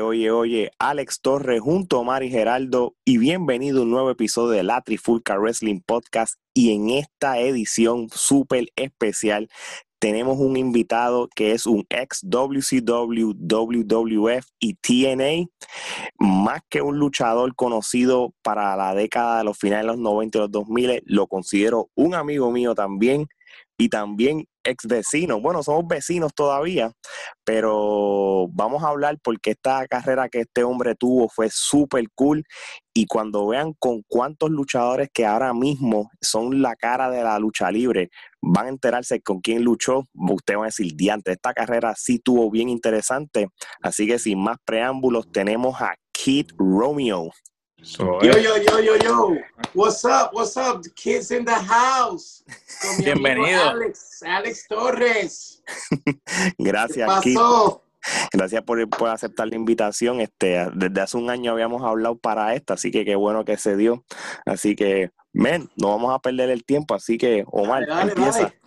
oye, oye, Alex Torres junto a Mari Geraldo y bienvenido a un nuevo episodio de la Trifulca Wrestling Podcast. Y en esta edición súper especial tenemos un invitado que es un ex WCW, WWF y TNA, más que un luchador conocido para la década de los finales de los 90 y los 2000, lo considero un amigo mío también y también ex vecino. Bueno, somos vecinos todavía, pero vamos a hablar porque esta carrera que este hombre tuvo fue súper cool y cuando vean con cuántos luchadores que ahora mismo son la cara de la lucha libre, van a enterarse con quién luchó, ustedes van a decir, diante, esta carrera sí tuvo bien interesante, así que sin más preámbulos tenemos a Kid Romeo. So, yo, yo, yo, yo, yo. What's up? What's up? The kids in the house. Bienvenido. Alex, Alex Torres. Gracias, ¿Qué pasó? Gracias por, por, aceptar la invitación. Este, desde hace un año habíamos hablado para esta, así que qué bueno que se dio. Así que, men, no vamos a perder el tiempo. Así que, Omar, dale, empieza. Dale.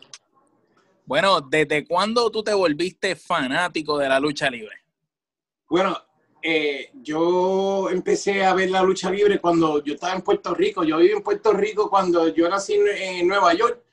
Bueno, ¿desde cuándo tú te volviste fanático de la lucha libre? Bueno, eh, yo empecé a ver la lucha libre cuando yo estaba en Puerto Rico. Yo viví en Puerto Rico cuando yo nací en, Nueva York,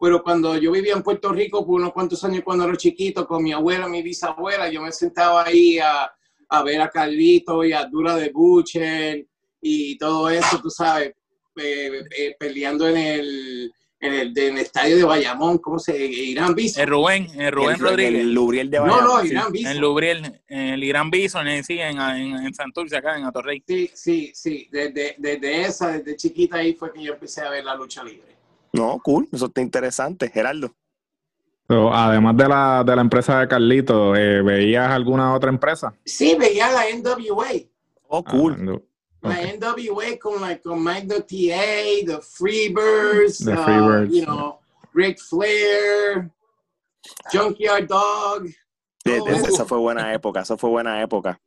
pero cuando yo vivía en Puerto Rico por unos cuantos años cuando era chiquito, con mi abuela, mi bisabuela, yo me sentaba ahí a, a ver a Carlito y a Dura de Butcher y todo eso, tú sabes, eh, eh, peleando en el, en el, en el, estadio de Bayamón, ¿cómo se Irán Bison. El Rubén, el Rubén el, Rodríguez. El Lubriel de Bayamón. No, no, Irán Bison. El Lubriel, el Irán Bison, en, sí, en, en, en Santurce, acá en Atorrey. Sí, sí, sí. Desde, desde esa, desde chiquita ahí fue que yo empecé a ver la lucha libre. No, cool, eso está interesante. Gerardo. So, además de la, de la empresa de Carlito, eh, ¿veías alguna otra empresa? Sí, veía la NWA. Oh, cool. Ah, no. La NWA con, like, con Magno TA, The Freebirds, The uh, Freebirds, you know, Ric Flair, Junkyard Dog. De- de- eso. esa fue buena época, eso fue buena época.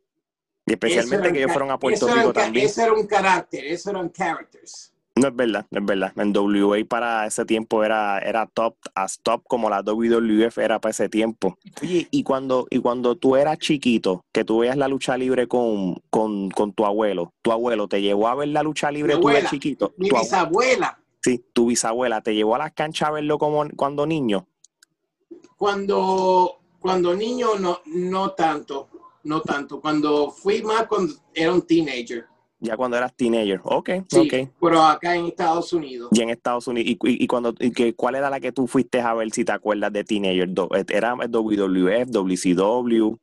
Y especialmente que ellos fueron a Puerto Rico también. Eso era un carácter, eso eran characters. No es verdad, no es verdad. En WA para ese tiempo era, era top, as top como la WWF era para ese tiempo. Oye, y cuando, y cuando tú eras chiquito, que tú veías la lucha libre con, con, con tu abuelo, tu abuelo te llevó a ver la lucha libre Mi tú de abuela, chiquito. Mi Tu abue- bisabuela, sí, tu bisabuela te llevó a las canchas a verlo como cuando niño. cuando, cuando niño, no, no tanto, no tanto. Cuando fui más cuando era un teenager. Ya cuando eras teenager. Ok, Sí, ok. pero acá en Estados Unidos. Y en Estados Unidos. ¿Y, y, y cuando, y que, cuál era la que tú fuiste a ver si te acuerdas de teenager? Do- ¿Era WWF, WCW,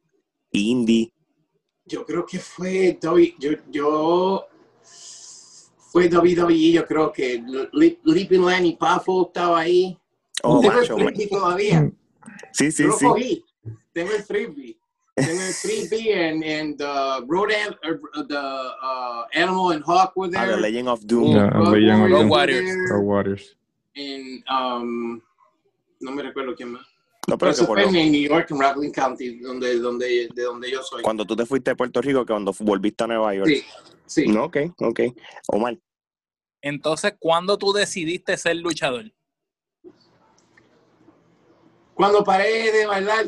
Indie? Yo creo que fue yo, yo fue WWE, yo creo que Leaping Lanny Poffo estaba ahí. Oh, Tengo macho, el ma- freebie todavía. Sí, sí, yo lo sí. cogí. Tengo el freebie. Tengo el freebie and, and the Road An- uh, the uh, Animal and Hawk were Ah, The there. Legend of Doom. Yeah, Road Legend of Doom. and, um, no me recuerdo quién más. No, Pero pero eso en New York, en Rockland County, donde, donde, de donde yo soy. cuando tú te fuiste de Puerto Rico, que cuando volviste a Nueva York. Sí, sí. No, ok, ok. Omar, Entonces, ¿cuándo tú decidiste ser luchador? Cuando paré de bailar,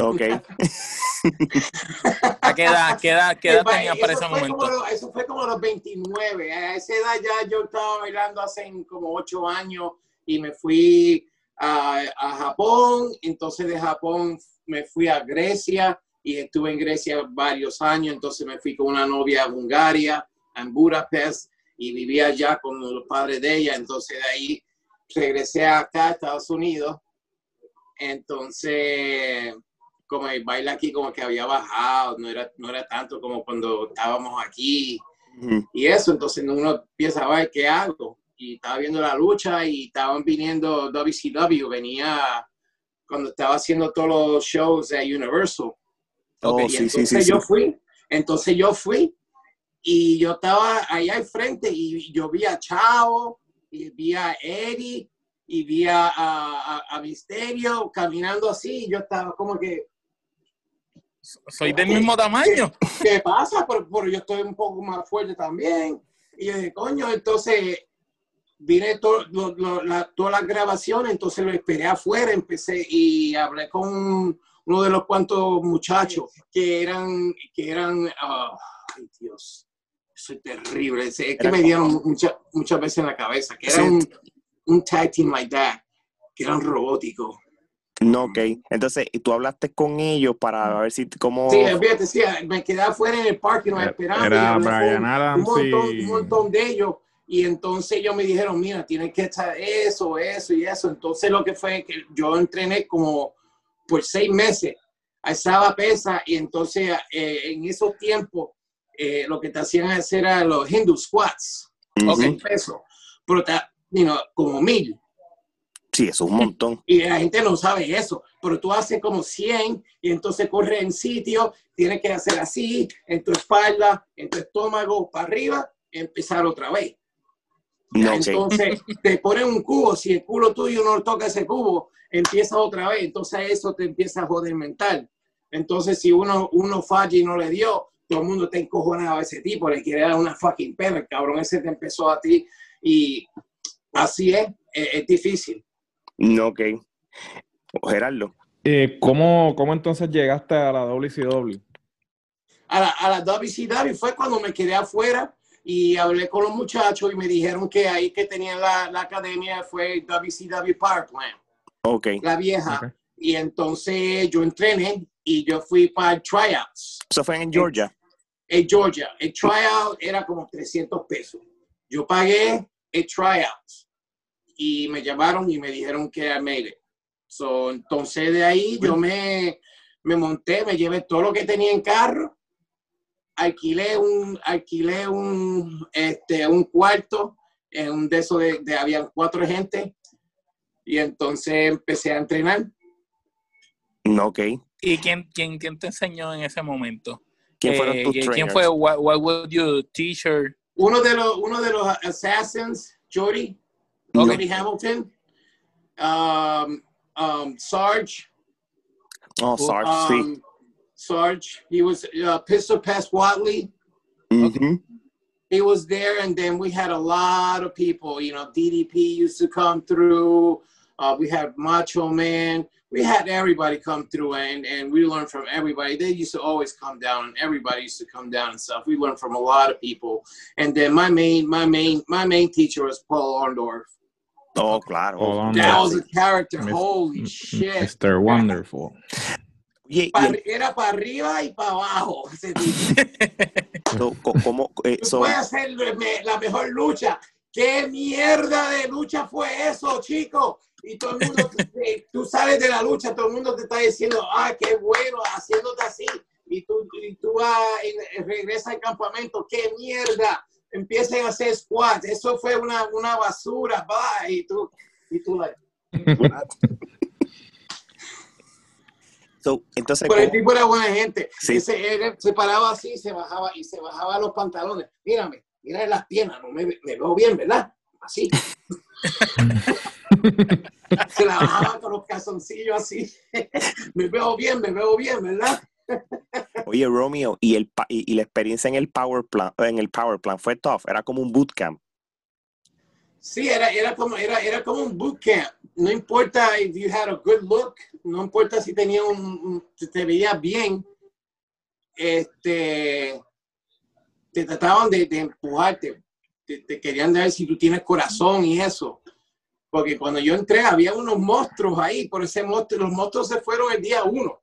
ok. ¿A qué edad, qué edad, qué edad tenías para ese fue momento? como lo- eso fue como a los 29. A esa edad ya yo estaba bailando hace como 8 años y me fui a, a Japón. Entonces de Japón me fui a Grecia y estuve en Grecia varios años. Entonces me fui con una novia a Bulgaria, en Budapest, y vivía allá con los padres de ella. Entonces de ahí regresé acá a Estados Unidos. Entonces como el baile aquí como que había bajado, no era, no era tanto como cuando estábamos aquí y eso, entonces uno empieza a ver qué hago. Y estaba viendo la lucha y estaban viniendo WCW, venía cuando estaba haciendo todos los shows de Universal. Oh, Y sí, entonces sí, sí. yo fui, entonces yo fui y yo estaba allá al frente y yo vi a Chavo y vi a Eddie y vi a, a, a- a Misterio caminando así y yo estaba como que, Soy del mismo tamaño. ¿qué pasa? Pero, pero yo estoy un poco más fuerte también. Y yo dije, coño, entonces vine to- lo- lo- la- todas las grabaciones, entonces lo esperé afuera, empecé y hablé con, uno de los cuantos muchachos que eran, que eran, ah, ay Dios, es terrible. Es, que me dieron mucha- muchas veces en la cabeza, que era un, un tag team like that, que eran robóticos. No, ok. Entonces, ¿y tú hablaste con ellos para ver si cómo. Sí, fíjate, sí, me quedé afuera en el parque no, Era- esperando. y era Brian un Adams montón, y- un montón de ellos. Y entonces ellos me dijeron, mira, tienes que estar eso, eso y eso. Entonces lo que fue que yo entrené como por seis meses, alzaba pesa y entonces eh, en esos tiempos eh, lo que te hacían hacer era los Hindu squats, Ujú. ok, peso, pero te- you know, como mil. Sí, eso es un montón. Y la gente no sabe eso, pero tú haces como 100 y entonces corres en sitio, tienes que hacer así, en tu espalda, en tu estómago, para arriba, empezar otra vez. No. Entonces te ponen un cubo, si el culo tuyo no toca ese cubo, empieza otra vez, entonces eso te empieza a joder mental. Entonces si uno, uno falla y no le dio, todo el mundo está encojonado a ese tipo, le quiere dar una fucking pena, el cabrón ese te empezó a ti y así es, es, es difícil. No, ok. Gerardo. Eh, ¿cómo, ¿Cómo entonces llegaste a la WCW? a la, a la WCW fue cuando me quedé afuera y hablé con los muchachos y me dijeron que ahí que tenían la, la academia fue WCW Power Plant, Ok. la vieja. Y entonces yo entrené y yo fui para tryouts Eso fue en Georgia. en Georgia. El tryout era como 300 pesos. Yo pagué el tryout y me llamaron y me dijeron que I made it. So, entonces de ahí yo me, me monté, me llevé todo lo que tenía en carro, alquilé un, alquilé un, este, un cuarto en un de esos de, de había cuatro gente y entonces empecé a entrenar. No, ok. ¿Y quién, quién, quién te enseñó en ese momento? ¿Quién fueron Eh, tus ¿Quién trainers? fue? What, what was your teacher? Uno de los, uno de los assassins, Jody, No. Jody Hamilton, um, um, Sarge, Oh, Sarge, sí. um, Sarge, he was uh, Pistol Pass Watley. Ujú. He was there, and then we had a lot of people. You know, DDP used to come through. Uh, we had Macho Man. We had everybody come through, and, and we learned from everybody. They used to always come down, and everybody used to come down and stuff. We learned from a lot of people. And then my main, my main, my main teacher was Paul Orndorff. Oh, claro. Paul That was a character. Mis- Holy shit. Mr. Wonderful. Oye, y era para arriba y para abajo. ese so, ¿cómo? eh, hacer la mejor lucha. ¿Qué mierda de lucha fue eso, chico? Y todo el mundo, tú sales de la lucha, todo el mundo te está diciendo, ah, qué bueno, haciéndote así. Y tú, y tú vas, y regresas al campamento, qué mierda. Empiecen a hacer squats. Eso fue una, una basura, va. Y tú, y tú, like, so, entonces, Pero el tipo era buena gente. Sí. Ese, él se paraba así, se bajaba y se bajaba los pantalones. Mírame, mira las piernas, no me, me veo bien, ¿verdad? Así. se la bajaba con los calzoncillos así. me veo bien, me veo bien, ¿verdad? Oye, Romeo, y, el, y, la experiencia en el Power Plan, en el Power Plan fue tough, era como un bootcamp. Sí, era, era, como, era, era como un bootcamp. No importa if you had a good look, no importa si tenía te veías bien, este, te trataban de, de empujarte, te, te querían ver si tú tienes corazón y eso. Porque cuando yo entré había unos monstruos ahí, por ese monstruo, los monstruos se fueron el día uno.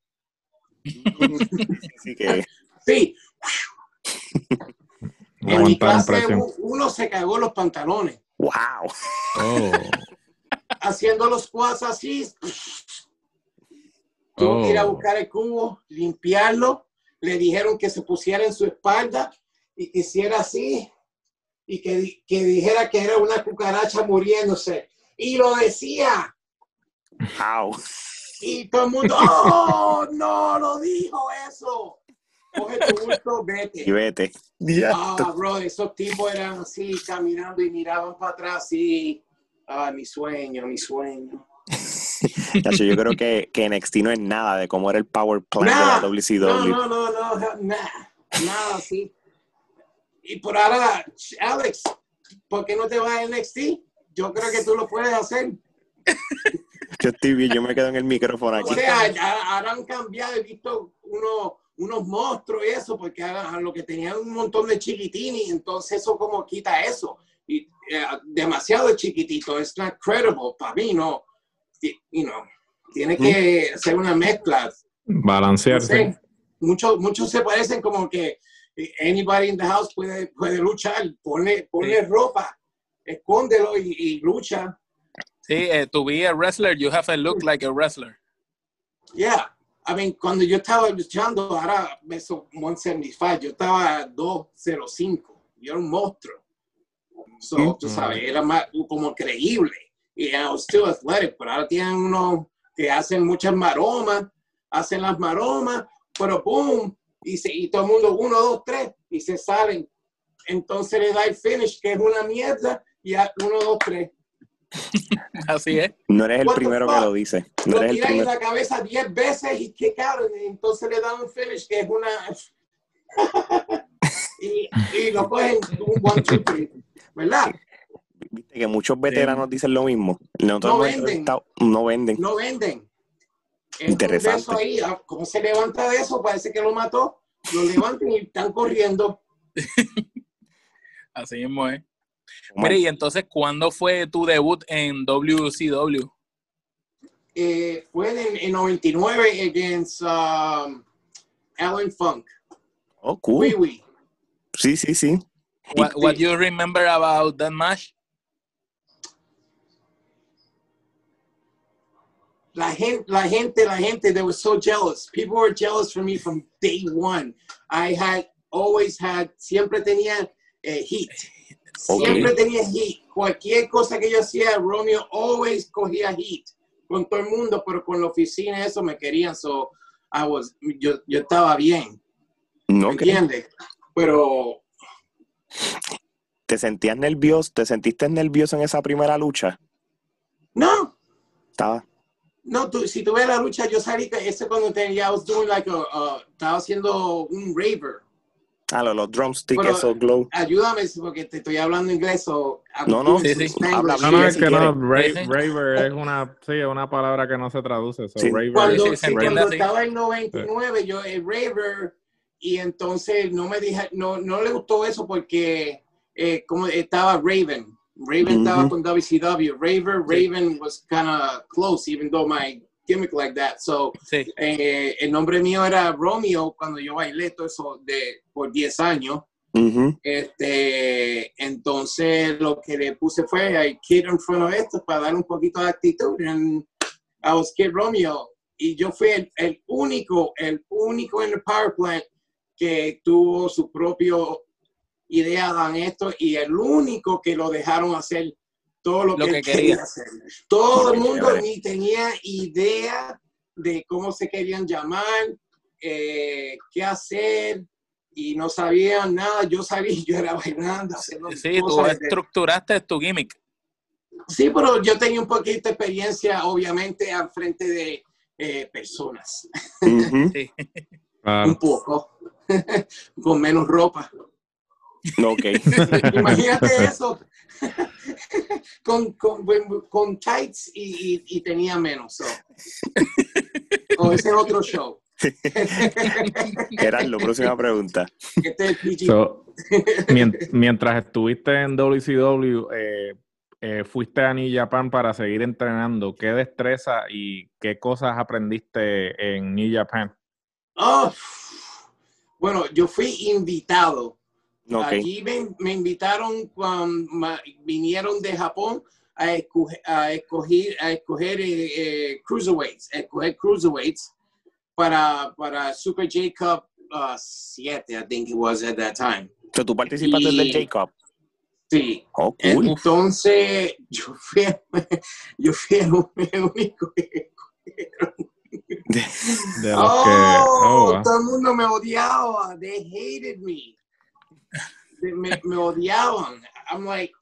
Así que, Sí, en mi clase uno se cagó los pantalones. wow. Oh. haciendo los squats así. Tuvo que ir a Oh. buscar el cubo, limpiarlo. Le dijeron que se pusiera en su espalda y que hiciera así y que, que dijera que era una cucaracha muriéndose. Y lo decía. Wow. Y todo el mundo, ¡oh! No lo dijo eso. Coge tu bulto, Y vete. vete. Ah, bro, esos tipos eran así, caminando y miraban para atrás y. Ah, mi sueño, mi sueño. Nacho, yo creo que, que NXT no es nada de cómo era el Power Plan Nah, de la WCW. No, no, no, no, no, nada, nada así. Y por ahora, Alex, ¿por qué no te vas a NXT? Yo creo que tú lo puedes hacer. Yo estoy bien, yo me quedo en el micrófono O aquí. sea, ya- ahora han cambiado, he visto unos, unos monstruos y eso, porque a, a lo que tenían un montón de chiquitines, entonces eso como quita eso. Y eh, demasiado chiquitito, es not credible para mí, no. You know, tiene que ser una mezcla. No Balancearse. sé, muchos, muchos se parecen como que anybody in the house puede, puede luchar, pone, pone ropa, escóndelo y, y lucha. Sí, eh, to be a wrestler, you have to look like a wrestler. Yeah. I mean, cuando yo estaba luchando, ahora peso 175, yo estaba a 205. Yo era un monstruo. So, tú sabes, era más como creíble. Y I was still athletic, pero ahora tienen unos que hacen muchas maromas, hacen las maromas, pero boom, y, se, y todo el mundo, uno, dos, tres, y se salen. Entonces le da el finish, que es una mierda, y ya, uno, dos, tres. Así es. No eres el primero que lo dice. No lo eres el tiran en primero. la cabeza 10 veces y out, y entonces le dan un finish que es una. y, y lo cogen un one, two, three, ¿verdad? Viste que muchos veteranos dicen lo mismo. Nosotros No venden. no venden. No venden. Es Interesante. ahí, ah, ¿Cómo se levanta de eso? Parece que lo mató. Lo levantan y están corriendo. Así mismo es. Mire, y entonces, ¿cuándo fue tu debut en WCW? Eh, fue en, en 99 against um, Alan Funk. Oh, cool. Wee Wee. Sí, sí, sí. What, what you remember about that match? La gente, la gente, la gente, they were so jealous. People were jealous for me from day one. I had always had, siempre tenía eh, heat. Siempre tenía heat. Cualquier cosa que yo hacía, Romeo always cogía heat. Con todo el mundo, pero con la oficina eso me querían. So, I was, yo, yo estaba bien. ¿Me entiendes? Pero ¿Te sentías nervioso? ¿Te sentiste nervioso en esa primera lucha? no, Estaba. No, tú, si tú ves la lucha, yo salí, ese cuando tenía, I was doing like a, uh, estaba haciendo un raver. Ah, los, los drumsticks, Bueno, esos glow. Ayúdame porque te estoy hablando inglés o No, no, Sí, sí. habla No, no, es si que no, raver es una, sí, una palabra que no se traduce. So, Sí. raver Cuando, Sí, sí, cuando estaba en 99, yo el raver y entonces no me dije, no, no le gustó eso porque eh, como estaba Raven. Raven estaba Ujú. con WCW. Raver, Raven was kind of close, even though my gimmick like that. So Sí. eh, el nombre mío era Romeo cuando yo bailé todo eso de, por 10 años. Ujú. Este, entonces lo que le puse fue a Kid in front of esto para dar un poquito de actitud. And I was Kid Romeo. Y yo fui el, el único, el único en el power plant que tuvo su propio idea de esto y el único que lo dejaron hacer todo lo, Lo que, que quería quería. hacer. Todo el mundo ni tenía idea de cómo se querían llamar, eh, qué hacer y no sabían nada. Yo sabía, yo era bailando, haciendo Sí, tú de- estructuraste tu gimmick. Sí, pero yo tenía un poquito de experiencia, obviamente, al frente de eh, personas. Sí. Claro. Un poco. Con menos ropa. Ok. Imagínate eso. con, con, con tights y, y- y tenía menos. so. O ese es otro show. Gerardo, próxima pregunta. Este es el PG. So, mien- mientras estuviste en WCW, eh, eh, fuiste a New Japan para seguir entrenando. ¿Qué destreza y qué cosas aprendiste en New Japan? Oh, bueno, yo fui invitado. Ok. Allí me, me invitaron cuando ma- vinieron de Japón a escoger, a escoger, a escoger eh, eh, cruiserweights, a escoger cruiserweights para, para Super J Cup 7, I think it was at that time. So, ¿Tú participaste Y- del Jacob? Sí. Oh, cool. Entonces, yo fui, yo fui el, único que De los oh, que. oh, todo el mundo me odiaba. They hated me. Me, me odiaban. I'm like,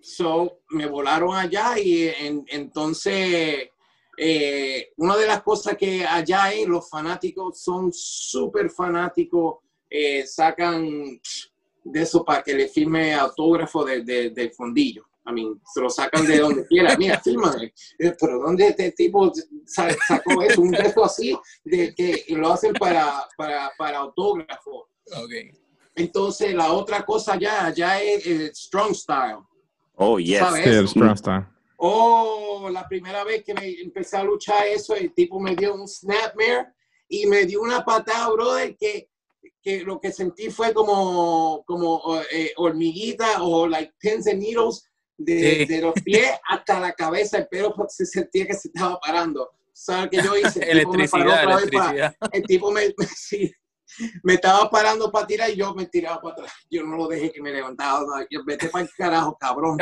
so me volaron allá y en- entonces eh, una de las cosas que allá es los fanáticos son súper fanáticos, eh, sacan de eso para que le firme autógrafo de, de, del fondillo. I mean, se lo sacan de donde quiera. Mira, fírmame. Eh, Pero ¿dónde este tipo sa- sacó eso? Un gesto así de que lo hacen para, para, para autógrafo. Ok. Entonces, la otra cosa ya, ya es el strong style. Oh, yes. Sí. Strong Style. Oh, la primera vez que me empecé a luchar eso, el tipo me dio un snapmare y me dio una patada, brother, que, que lo que sentí fue como, como eh, hormiguita o like pins and needles de, Sí. de los pies hasta la cabeza, el pelo se sentía que se estaba parando. ¿Sabes qué yo hice? El tipo me paró Electricidad, otra vez para- electricidad. el tipo me, me- sí, me estaba parando para tirar y yo me tiraba para atrás. Yo no lo dejé que me levantaba. no, yo vete para el carajo, cabrón.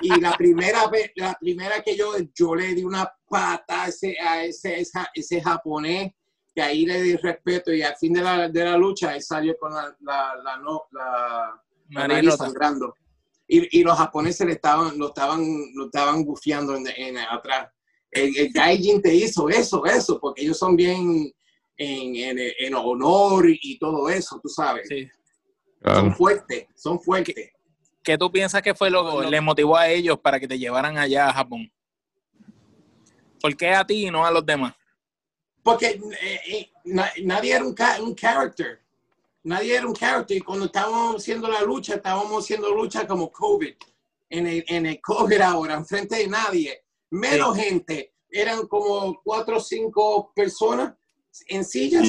Y la primera vez, la primera que yo, yo le di una pata a ese, a ese, esa- ese japonés, que ahí le di respeto y al fin de la, de la lucha, él salió con la, la, la, no, la, la Nariz sangrando. Y, y los japoneses le estaban, lo estaban, lo estaban bufiando en, en- atrás. El, el Gaijin te hizo eso, eso, porque ellos son bien en, en, en honor y, todo eso, tú sabes. Sí. Son fuertes, son fuertes. ¿Qué tú piensas que fue lo que les motivó a ellos para que te llevaran allá a Japón? ¿Por qué a ti y no a los demás? Porque eh, eh, na- nadie era un, un character. Nadie era un character. Y cuando estábamos haciendo la lucha, estábamos haciendo lucha como COVID. En el, en el COVID ahora, enfrente de nadie. Menos gente. Eran como cuatro o cinco personas en sillas.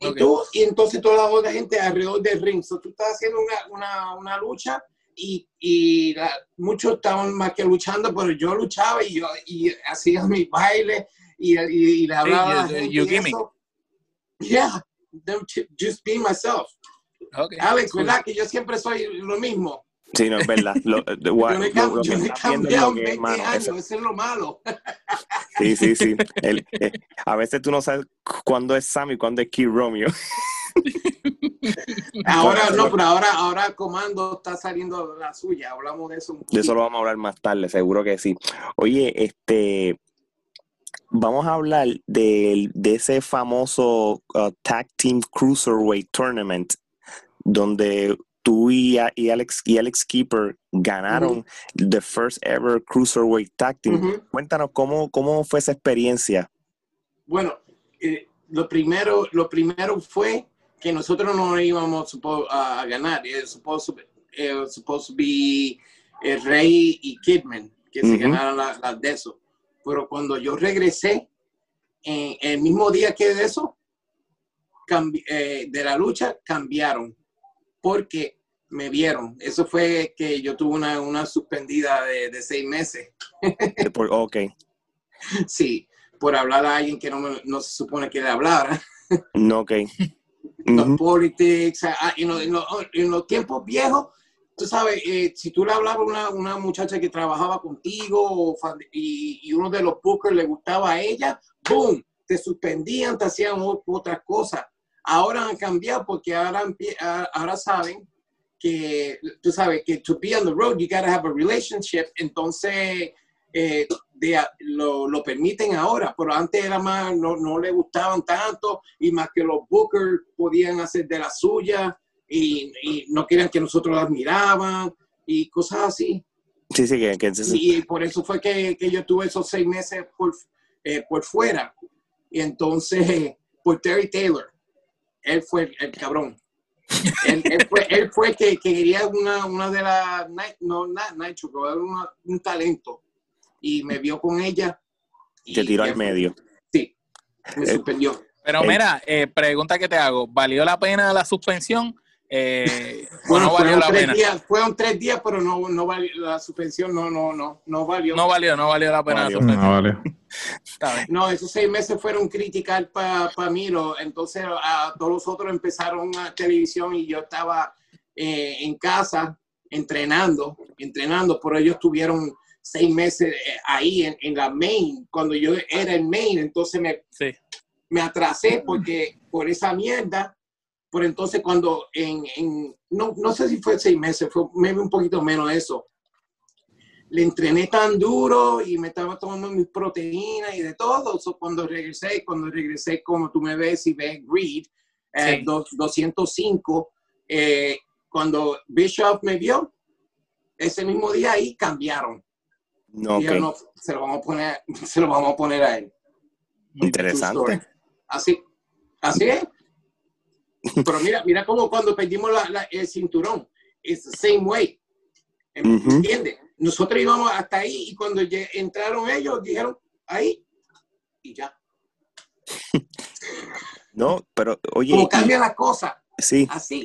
Y, tú, y entonces toda la otra gente alrededor del ring. So, tú estás haciendo una, una, una lucha y, y la- muchos estaban más que luchando, pero yo luchaba y yo y hacía mi baile y, y, y le hablaba a la you- gente. you eso. Yeah, just be myself. Alex, Cool. ¿verdad? Que yo siempre soy lo mismo. Sí, no es verdad. Lo, de- Yo lo- lo yo he cambiado lo en que es, 20 mano. años, Eso- eso es lo malo. Sí, sí, sí. El- eh, a veces tú no sabes cuándo es Sam y cuándo es Kid Romeo. Ahora, no, pero ahora, ahora Comando está saliendo la suya. Hablamos de eso un De eso poquito. lo vamos a hablar más tarde, seguro que sí. Oye, este, vamos a hablar del- de, ese famoso uh, Tag Team Cruiserweight Tournament, donde tú y, Alex y Alex Keeper ganaron the first ever Cruiserweight Tag Team. Cuéntanos cómo, cómo fue esa experiencia. Bueno, eh, lo, primero, lo primero fue que nosotros no íbamos a ganar. It was supposed be- it was supposed to be eh, Rey y Kidman que se Ujú. ganaran las la de eso. Pero cuando yo regresé, en el mismo día que de eso, eh, de la lucha, cambiaron. Porque me vieron. Eso fue que yo tuve una, una suspendida de, de seis meses. Por- ok, Sí, por hablar a alguien que no, me- no se supone que le hablara. no, ok. los politics, ah, en, los, en los- en los tiempos viejos, tú sabes, eh, si tú le hablabas a una, una muchacha que trabajaba contigo y, y uno de los bookers le gustaba a ella, ¡boom! Te suspendían, te hacían otras cosas. Ahora han cambiado porque ahora, ah, ahora saben que, tú sabes, que to be on the road, you gotta have a relationship. Entonces, eh, de- lo, lo permiten ahora, pero antes era más, no, no le gustaban tanto y más que los bookers podían hacer de la suya y, y no querían que nosotros las miraban y cosas así. Sí, sí, que, que entonces- Y, por eso fue que, que yo tuve esos seis meses por, eh, por fuera. Y entonces, por Terry Taylor, él fue el, el cabrón. él, él fue, él fue el que, que quería una, una de las, no, na- Nitro, pero era una- un talento. Y me vio con ella. y te tiró al fue. medio. Sí, me Eh, suspendió. Pero Ey. mira, eh, pregunta que te hago, ¿valió la pena la suspensión? Eh, ¿O Bueno, no valió fueron la tres, pena? días, fueron tres días, pero no, no valió, la suspensión no, no, no, no valió. No valió, no valió la pena valió. la. No. Está bien. No, esos seis meses fueron criticar para mí. lo- entonces, a todos los otros empezaron a televisión y yo estaba eh, en casa entrenando, entrenando, pero ellos tuvieron seis meses eh, ahí en, en la main, cuando yo era el main, entonces me, Sí. me atrasé porque por esa mierda. Por entonces cuando en, en- no, no sé si fue seis meses, fue maybe un poquito menos eso. Le entrené tan duro y me estaba tomando mis proteínas y de todo. So, cuando regresé, cuando regresé, como tú me ves y ves Greed, eh, Sí. dos- 205, eh, cuando Bischoff me vio, ese mismo día ahí cambiaron. No, Y ok. yo, no, se lo vamos a poner, se lo vamos a poner a él. Interesante. Así, así es. Pero mira, mira cómo cuando perdimos la- la- el cinturón, it's the same way. ¿Me Ujú. entiendes? Nosotros íbamos hasta ahí y cuando entraron ellos, dijeron ahí y ya. No, pero oye, Como cambia la cosa, sí, así,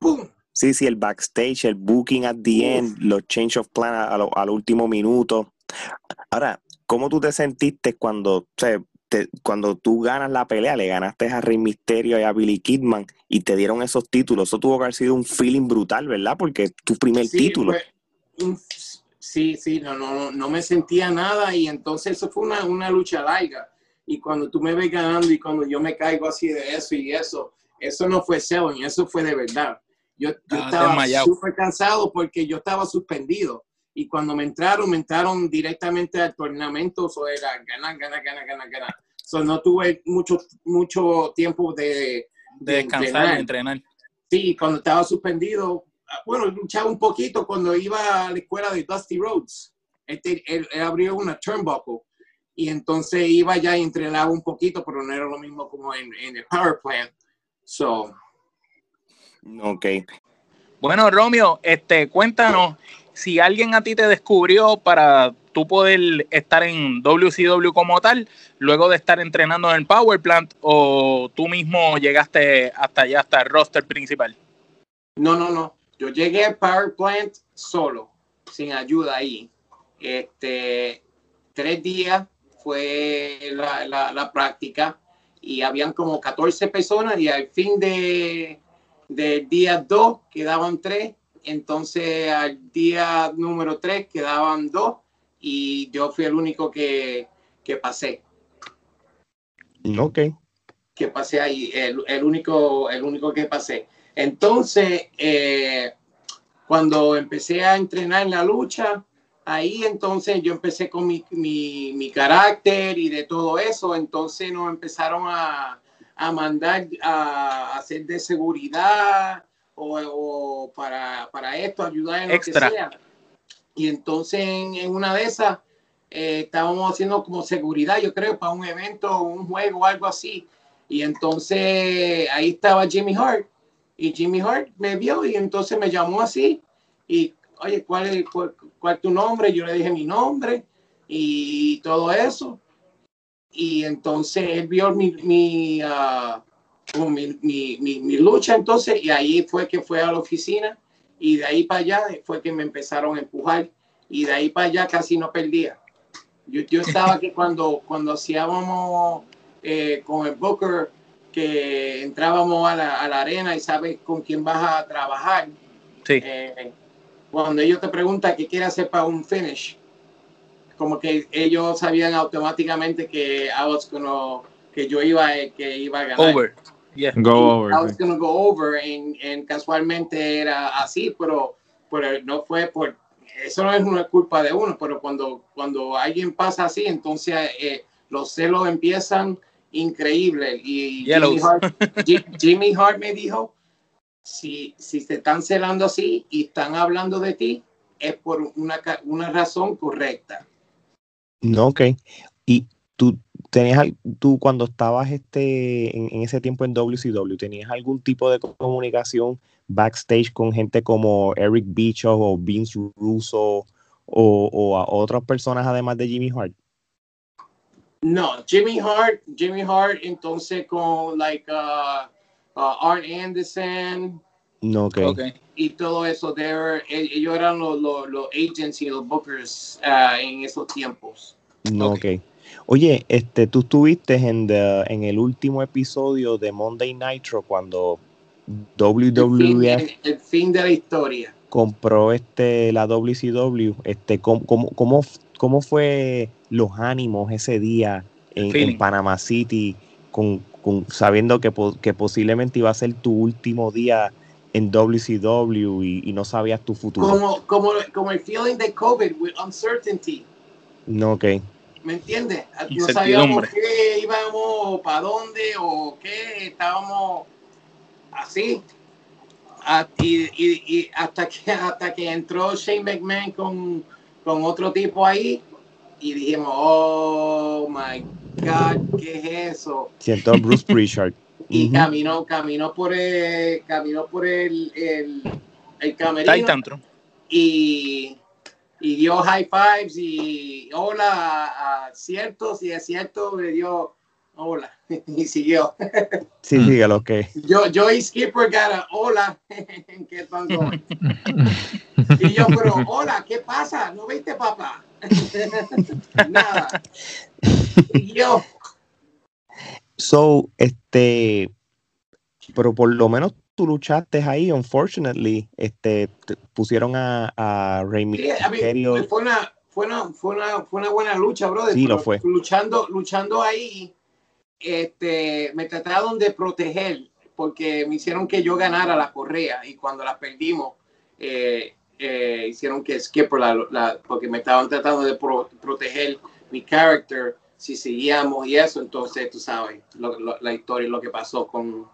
¡pum! sí, sí, el backstage, el booking at the end, los change of plan a- a lo- al último minuto. Ahora, ¿cómo tú te sentiste cuando, o sea, te- cuando tú ganas la pelea, le ganaste a Rey Mysterio y a Billy Kidman y te dieron esos títulos? Eso tuvo que haber sido un feeling brutal, ¿verdad? Porque tu primer Sí, título. sí, sí, no, no, no, no me sentía nada y entonces eso fue una, una lucha larga. Y cuando tú me ves ganando y cuando yo me caigo así de eso y eso, eso no fue selling, eso fue de verdad. Yo, yo Estabas estaba súper cansado porque yo estaba suspendido. Y cuando me entraron, me entraron directamente al tornamento, eso era ganar, ganar, ganar, ganar, ganar. So, no tuve mucho, mucho tiempo de, De descansar, entrenar. de entrenar. Sí, cuando estaba suspendido, ah, bueno, luchaba un poquito cuando iba a la escuela de Dusty Rhodes. Este, él, él abrió una turnbuckle y entonces iba ya y entrenaba un poquito, pero no era lo mismo como en, en el power plant. So, Ok. Bueno, Romeo, este, cuéntanos si alguien a ti te descubrió para tú poder estar en WCW como tal, luego de estar entrenando en el Power Plant, o tú mismo llegaste hasta allá, hasta el roster principal. no, no, no. Yo llegué al power plant solo, sin ayuda ahí. Este, tres días fue la, la, práctica y habían como 14 personas y al fin de, del día 2 quedaban 3, entonces al día número 3 quedaban 2 y yo fui el único que, que pasé, Ok. que pasé ahí, el, el único, el único que pasé. Entonces, eh, cuando empecé a entrenar en la lucha, ahí entonces yo empecé con mi, mi, mi carácter y de todo eso, entonces nos empezaron a, a mandar a hacer de seguridad o, o para, para esto, ayudar en lo Extra. que sea. Y entonces en, en una de esas eh, estábamos haciendo como seguridad, yo creo, para un evento, un juego algo así. Y entonces ahí estaba Jimmy Hart. Y Jimmy Hart me vio y entonces me llamó así. Y, oye, ¿cuál es, cuál, cuál es tu nombre? Yo le dije mi nombre y todo eso. Y entonces él vio mi, mi, ah, como mi, mi, mi, mi lucha entonces y ahí fue que fue a la oficina y de ahí para allá fue que me empezaron a empujar y de ahí para allá casi no perdía. Yo, yo estaba que cuando, cuando hacíamos eh, con el Booker que entrábamos a la, a la arena y sabes con quién vas a trabajar, Sí. eh, cuando ellos te preguntan qué quieres hacer para un finish, como que ellos sabían automáticamente que I was gonna- que yo iba, que iba a ganar. Over. Yeah. Go I over. was sí. gonna go over en, en casualmente era así, pero, pero no fue por eso no es una culpa de uno, pero cuando, cuando alguien pasa así, entonces eh, los celos empiezan increíble y Jimmy. Hart, Ji- Jimmy Hart me dijo si, si te están celando así y están hablando de ti es por una, una razón correcta. No, ok. Y tú tenías, tú cuando estabas este, en, en ese tiempo en WCW, ¿tenías algún tipo de comunicación backstage con gente como Eric Bischoff o Vince Russo o, o a otras personas además de Jimmy Hart? No, Jimmy Hart, Jimmy Hart, entonces con like uh, uh, Art Anderson, No, ok. Ok. y todo eso. were- e- ellos eran los, los, los agents y los bookers ah, en esos tiempos. No, Ok. ok. Oye, este, tú estuviste en, the- en el último episodio de Monday Nitro cuando El fin, WWF el- el fin de la historia. compró este la WCW, este cómo, cómo, cómo, cómo fue los ánimos ese día en, en. Panama City con, con- sabiendo que, po- que posiblemente iba a ser tu último día en WCW y, y no sabías tu futuro. Como, como, como el feeling de COVID, with uncertainty. No, ok. ¿Me entiendes? No sabíamos qué íbamos, para dónde o qué, estábamos así. Y, y, y, hasta que hasta que entró Shane McMahon con, con otro tipo ahí y dijimos, oh my God, ¿qué es eso? Siento Bruce Prichard. y caminó, caminó por el, caminó por el, el, el camerino y, y dio high fives y hola a, a ciertos y a ciertos le dio hola, y siguió. Sí, síguelo, ok. Yo, yo y Skipper got hola, ¿qué pasó? y yo, pero hola, ¿qué pasa? ¿No viste, papá? Nada. Y yo. So, este, pero por lo menos tú luchaste ahí, unfortunately, este, pusieron a, a Rey Mysterio. fue, una, fue, una, fue, una, fue una buena lucha, brother. Sí, lo fue. Luchando, luchando ahí este, me trataron de proteger porque me hicieron que yo ganara la correa y cuando la perdimos, eh, eh, hicieron que Skipper, la, porque me estaban tratando de proteger mi character si seguíamos y eso, entonces tú sabes la historia, lo que pasó con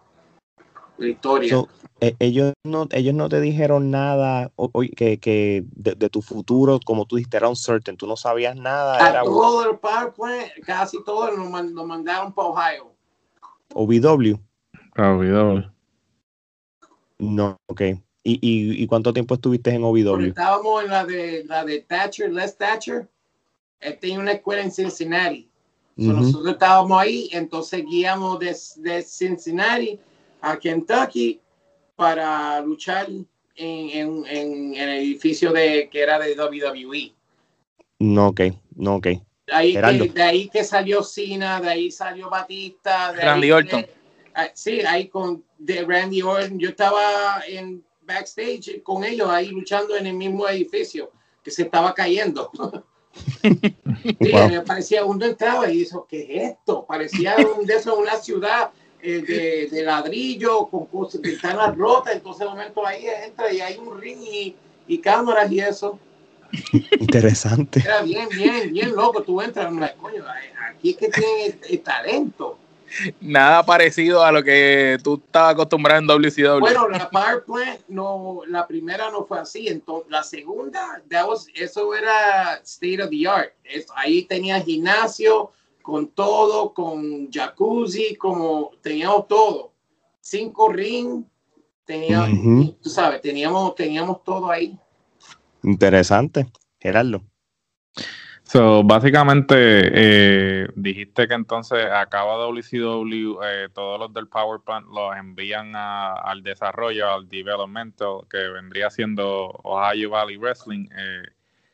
la historia. Eh, ellos, no, ellos no te dijeron nada que, que de, tu futuro, como tú dijiste, era uncertain, tú no sabías nada. A todo el power plant, casi todo nos, mandaron para Ohio. OVW. OVW. No, ok. ¿Y, y, y cuánto tiempo estuviste en OVW? estábamos en la de, la de Thatcher, Les Thatcher. Él tenía una escuela en Cincinnati. Nosotros estábamos ahí, entonces guiamos de, de Cincinnati a Kentucky para luchar en, en, en, el edificio de que era de WWE. No, ok, no, ok. Ahí que, de ahí que salió Cena, de ahí salió Batista. De Randy Orton. Ah, sí, ahí con de Randy Orton. Yo estaba en backstage con ellos ahí luchando en el mismo edificio que se estaba cayendo. sí, me parecía, uno entraba y dijo, ¿qué es esto? Parecía un de eso, una ciudad eh, de, ladrillo, con cosas, ventanas rotas, entonces de momento ahí entra y hay un ring y, cámaras y eso. Interesante. Era bien, bien, bien loco. Tú entras, coño, aquí es que tiene talento. Nada parecido a lo que tú estabas acostumbrado en WCW. Bueno, la Power Plant, no, la primera no fue así. Entonces, la segunda, eso era state of the art. ahí tenía gimnasio, con todo, con jacuzzi, como teníamos todo. Cinco ring, teníamos, tú sabes, teníamos, teníamos todo ahí. Interesante, Gerardo. So, básicamente, eh, dijiste que entonces acaba WCW, eh, todos los del Power Plant los envían al desarrollo, al development, que vendría siendo Ohio Valley Wrestling.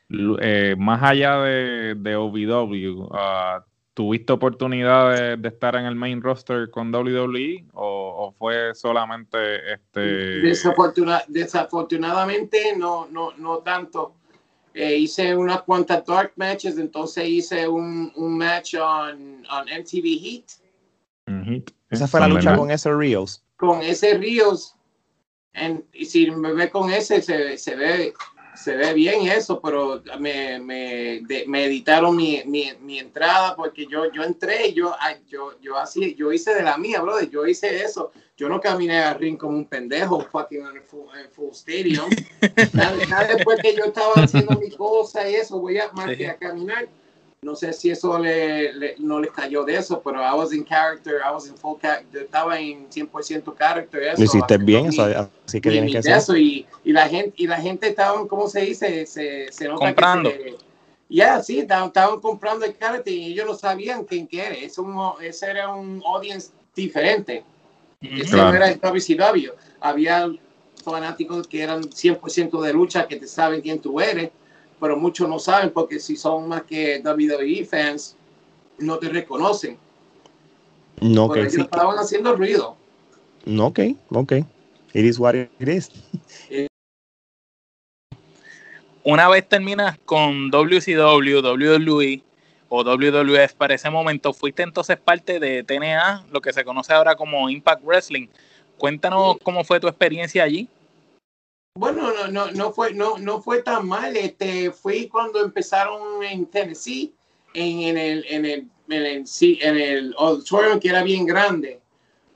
Eh, más allá de, de OVW, uh, ¿Tuviste oportunidad de, estar en el main roster con WWE o, fue solamente este desafortunadamente no no no tanto. Eh, hice unas cuantas dark matches entonces hice un, un match on, on MTV Heat, esa fue la lucha con ese Rios. Con ese Rios. Y si me ve con ese se, se ve se ve bien eso, pero me, me, me editaron mi, mi, mi, entrada porque yo, yo entré yo, yo, yo, así, yo hice de la mía, brother, yo hice eso. Yo no caminé al ring como un pendejo fucking en full, full stadium. nada, después que yo estaba haciendo mi cosa y eso, voy a más que a caminar no sé si eso le, no le cayó de eso, pero I was in character, I was in full character, estaba en 100% character. Eso, Lo hiciste bien, eso, así que tiene que ser. Eso, y, y, la gente, y la gente estaba, ¿cómo se dice? Se, se nota comprando. Ya, sí, estaban, comprando el character y ellos no sabían quién era. Es un, ese era un audience diferente. Ese no era el WCW. Había fanáticos que eran 100% de lucha, que te saben quién tú eres pero muchos no saben porque si son más que WWE fans, no te reconocen. No, que sí. estaban haciendo ruido. No, ok, ok. It is what it is. Una vez terminas con WCW, WWE o WWF para ese momento, fuiste entonces parte de TNA, lo que se conoce ahora como Impact Wrestling. Cuéntanos cómo fue tu experiencia allí. Bueno, no, no, no, fue, no, no fue tan mal. Este, fui cuando empezaron en Tennessee, en, en, el, en, el, en, el, en el auditorium que era bien grande.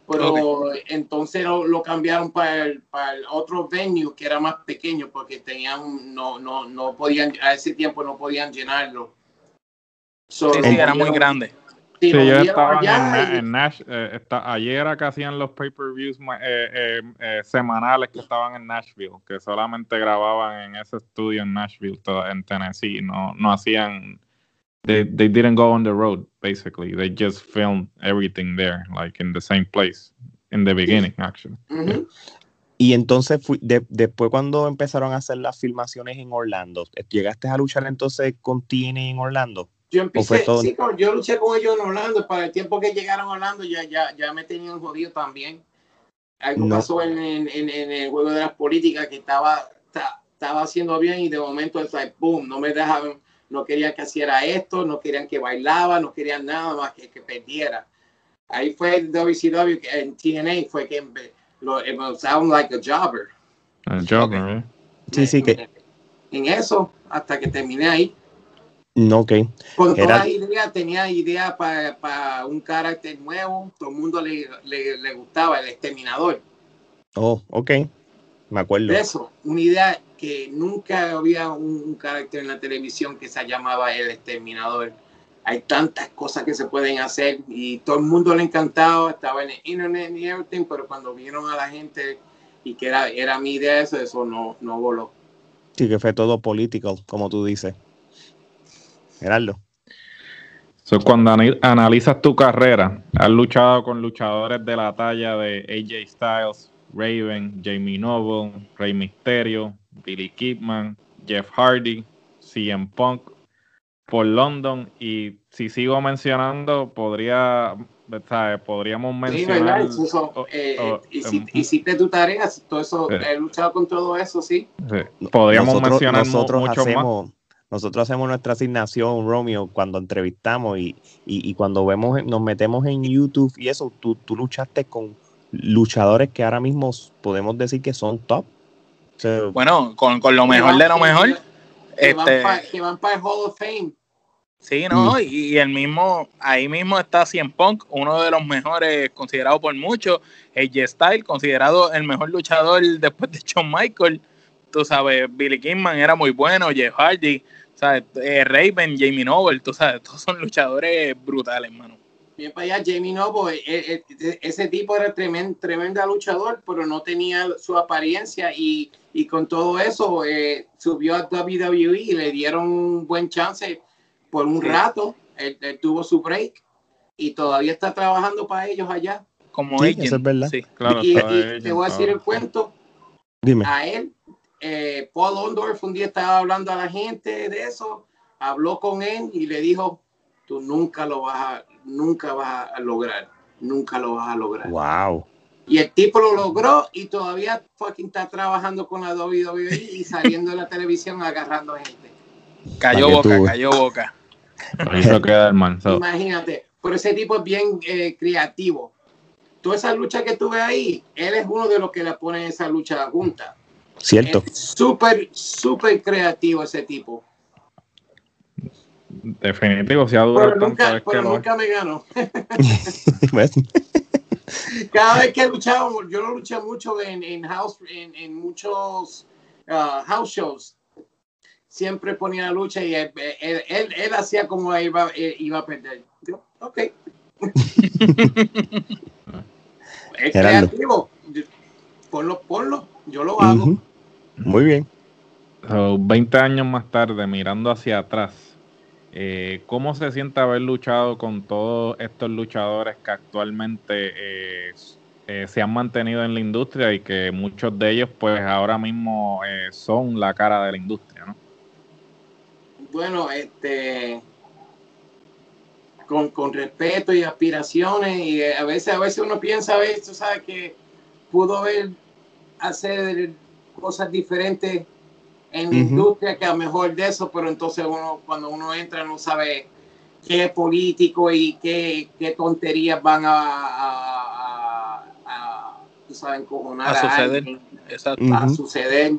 pero entonces lo, cambiaron para el, para el, otro venue que era más pequeño porque tenían no no no podían a ese tiempo no podían llenarlo sí, era muy grande Sí, yo estaba en, Nash, eh, ayer era que hacían los pay-per-views eh, eh, semanales que estaban en Nashville, que solamente grababan en ese estudio en Nashville, en Tennessee, no, no hacían, they, they didn't go on the road, basically, they just filmed everything there, like in the same place, in the beginning, actually. Y entonces, después cuando empezaron a hacer las filmaciones en Orlando, ¿llegaste a luchar entonces con TNA en Orlando? Yo empecé, sí, yo luché con ellos en Orlando, para el tiempo que llegaron a Orlando ya, ya, ya me tenían jodido también. Algo pasó en, en, en, el juego de las políticas que estaba, estaba haciendo bien y de momento es like, boom, no me dejaban, no querían que hiciera esto, no querían que bailaba, no querían nada más que que perdiera. Ahí fue el WCW, en TNA fue que lo, it sound like a jobber. A jobber, ¿eh? Sí, sí, que... En eso, hasta que terminé ahí. No, ok. Con toda idea, tenía idea para un carácter nuevo, todo el mundo le, le, gustaba, el exterminador. Oh, ok. Me acuerdo. Eso, una idea que nunca había un, carácter en la televisión que se llamaba el exterminador. Hay tantas cosas que se pueden hacer y todo el mundo le encantaba, estaba en el internet y everything, pero cuando vieron a la gente y que era, era mi idea, eso, eso no, no voló. Sí, que fue todo político, como tú dices. Gerardo. cuando analizas tu carrera, has luchado con luchadores de la talla de AJ Styles, Raven, Jamie Noble, Rey Mysterio, Billy Kidman, Jeff Hardy, CM Punk, por London y si sigo mencionando podría podríamos mencionar sí, eh, hiciste tu tarea todo eso he luchado con todo eso sí, podríamos mencionar nosotros hacemos, nosotros hacemos nuestra asignación, Romeo, cuando entrevistamos y, y, cuando vemos, nos metemos en YouTube y eso, tú, tú, luchaste con luchadores que ahora mismo podemos decir que son top. bueno, con, con, lo mejor de lo mejor. Que, este, van para el Hall of Fame. Sí, ¿no? Mm. Y, el mismo, ahí mismo está Cien Punk, uno de los mejores considerado por muchos, AJ Style, considerado el mejor luchador después de Shawn Michael. Tú sabes, Billy Kidman era muy bueno, Jeff Hardy, ¿sabes? Eh, Raven, Jamie Noble, tú sabes, todos son luchadores brutales, hermano. Bien para allá, Jamie Noble, eh, eh, ese tipo era tremendo, tremenda luchador, pero no tenía su apariencia y, y con todo eso subió a WWE y le dieron un buen chance por un rato. Él, tuvo su break y todavía está trabajando para ellos allá. Como sí, Eso es verdad. Sí, claro. Y, te voy a decir el cuento. Dime. A él eh, Paul Ondorf un día estaba hablando a la gente de eso, habló con él y le dijo, tú nunca lo vas a, nunca vas a lograr, nunca lo vas a lograr. Wow. Y el tipo lo logró y todavía fucking está trabajando con la WWE y saliendo de la televisión agarrando gente. Cayó boca, cayó boca. Imagínate, pero ese tipo es bien eh, creativo. Toda esa lucha que tuve ahí, él es uno de los que le ponen esa lucha junta. Cierto. Súper, súper creativo ese tipo. Definitivo, si ha durado pero nunca, pero nunca me ganó. Cada vez que luchado, yo lo luché mucho en, en house, en, en muchos uh, house shows. Siempre ponía la lucha y él, él, él, hacía como iba, iba a perder. Yo, ok. es creativo. Ponlo, ponlo. Yo lo hago. Muy bien. 20 años más tarde, mirando hacia atrás, eh, ¿cómo se siente haber luchado con todos estos luchadores que actualmente eh, eh, se han mantenido en la industria y que muchos de ellos pues ahora mismo son la cara de la industria, ¿no? Bueno, este con, con respeto y aspiraciones y a veces a veces uno piensa, a veces, ¿sabes? que pudo haber hacer cosas diferentes en la industria que a lo mejor de eso, pero entonces uno cuando uno entra no sabe qué político y qué, qué tonterías van a, a, a, a, suceder. A suceder.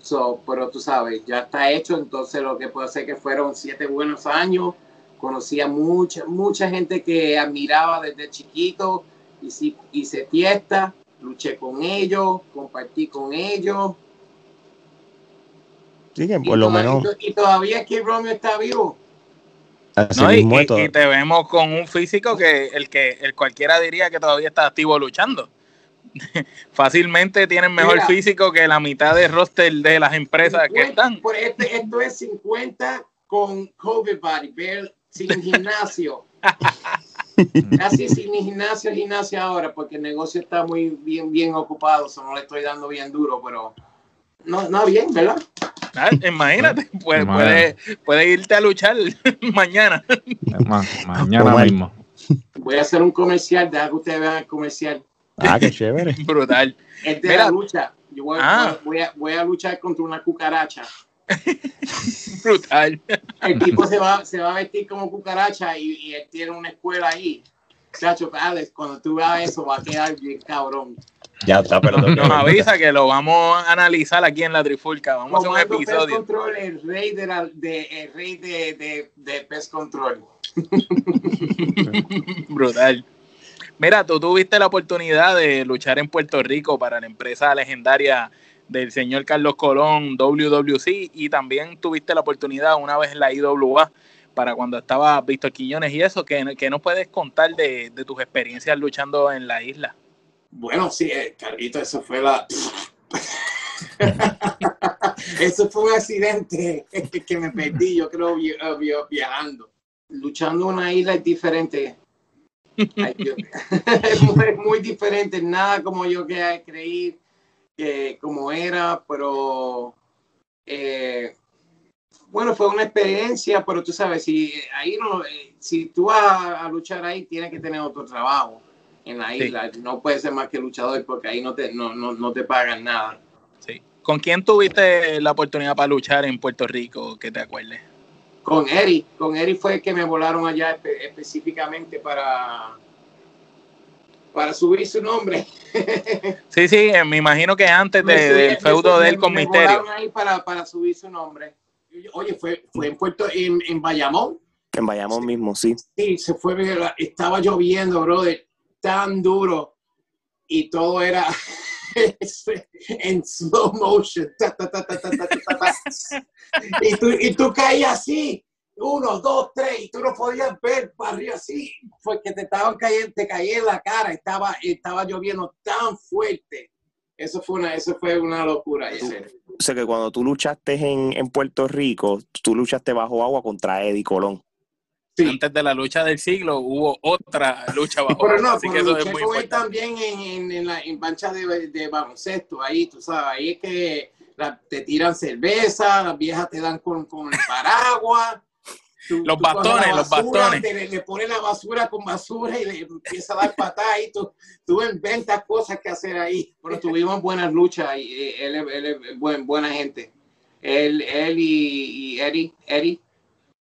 So, pero tú sabes, ya está hecho, entonces lo que puedo hacer que fueron siete buenos años, conocí a mucha, mucha gente que admiraba desde chiquito hice, hice fiesta, luché con ellos, compartí con ellos. Sí, que Y, por lo menos. y to- y todavía Kid Romeo está vivo. así ¿no? Y, mismo es y- todo. y te vemos con un físico que el que el cualquiera diría que todavía está activo luchando. Fácilmente tienen mejor Mira. físico que la mitad del roster de las empresas que 50 están. por este, esto es 50 con COVID body, sin gimnasio. Casi sin ni gimnasio, gimnasio ahora, porque el negocio está muy bien, bien ocupado, eso no le estoy dando bien duro, pero no, no bien, ¿verdad? Ah, Imagínate, puede, Imagínate. puede, puede irte a luchar mañana. Ma- mañana Omar. mismo. Voy a hacer un comercial, deja que ustedes vean el comercial. Ah, qué chévere. Brutal. Es de Mira. la lucha. Yo voy, Ah. voy a, voy a luchar contra una cucaracha. Brutal. El tipo se va, se va a vestir como cucaracha y, y él tiene una escuela ahí. Chacho, Alex, cuando tú veas eso va a quedar bien cabrón. Ya está, perdón. Nos avisa que lo vamos a analizar aquí en la Trifulca. Vamos a hacer Comando un Pest episodio. Control, el rey de, la, de, el rey de, de, de Pest Control. Brutal. Mira, tú tuviste la oportunidad de luchar en Puerto Rico para la empresa legendaria del señor Carlos Colón, WWC, y también tuviste la oportunidad una vez en la IWA para cuando estaba Víctor Quiñones y eso, que, que nos puedes contar de, de tus experiencias luchando en la isla. Bueno, sí, eh, Carlito, eso fue la. eso fue un accidente que me perdí, yo creo, eh, vi- viajando. Luchando en una isla es diferente. Es muy, muy diferente, nada como yo que creí que como era, pero eh, bueno, fue una experiencia, pero tú sabes, si ahí no, eh, si tú vas a, a luchar ahí, tienes que tener otro trabajo en la Sí. isla. No puedes ser más que luchador porque ahí no te, no, no, no te pagan nada. Sí. ¿Con quién tuviste la oportunidad para luchar en Puerto Rico, que te acuerdes? Con Eri, con Eri fue el que me volaron allá espe- específicamente para, para subir su nombre. Sí, sí, eh, me imagino que antes de- del feudo de él con me Misterio. ahí para, para subir su nombre. Oye, fue, fue en Puerto, en, en Bayamón. En Bayamón mismo, sí. Sí, se fue, estaba lloviendo, brother, tan duro y todo era en slow motion. ta, ta, ta, ta, ta, ta, ta, ta. Y, tú, y tú caías así, uno, dos, tres, y tú no podías ver para arriba así, porque te estaban cayendo, te caía en la cara, estaba, estaba lloviendo tan fuerte. Eso fue una, eso fue una locura. Yesenia. O sea que cuando tú luchaste en, en Puerto Rico, tú luchaste bajo agua contra Eddie Colón. Sí. Antes de la lucha del siglo hubo otra lucha bajo Pero agua, no, así pero que eso es muy con él también en, en, en la en cancha de, de baloncesto, ahí, tú sabes, ahí es que la- te tiran cerveza, las viejas te dan con, con el paraguas. Tú- Los tú bastones, los bastones. te- le, le pones la basura con basura y le empieza a dar patadas y tú, tú inventas cosas que hacer ahí. Pero tuvimos buenas luchas y eh, él, es- él es buen, buena gente. Él, él y, y Eddie, Eddie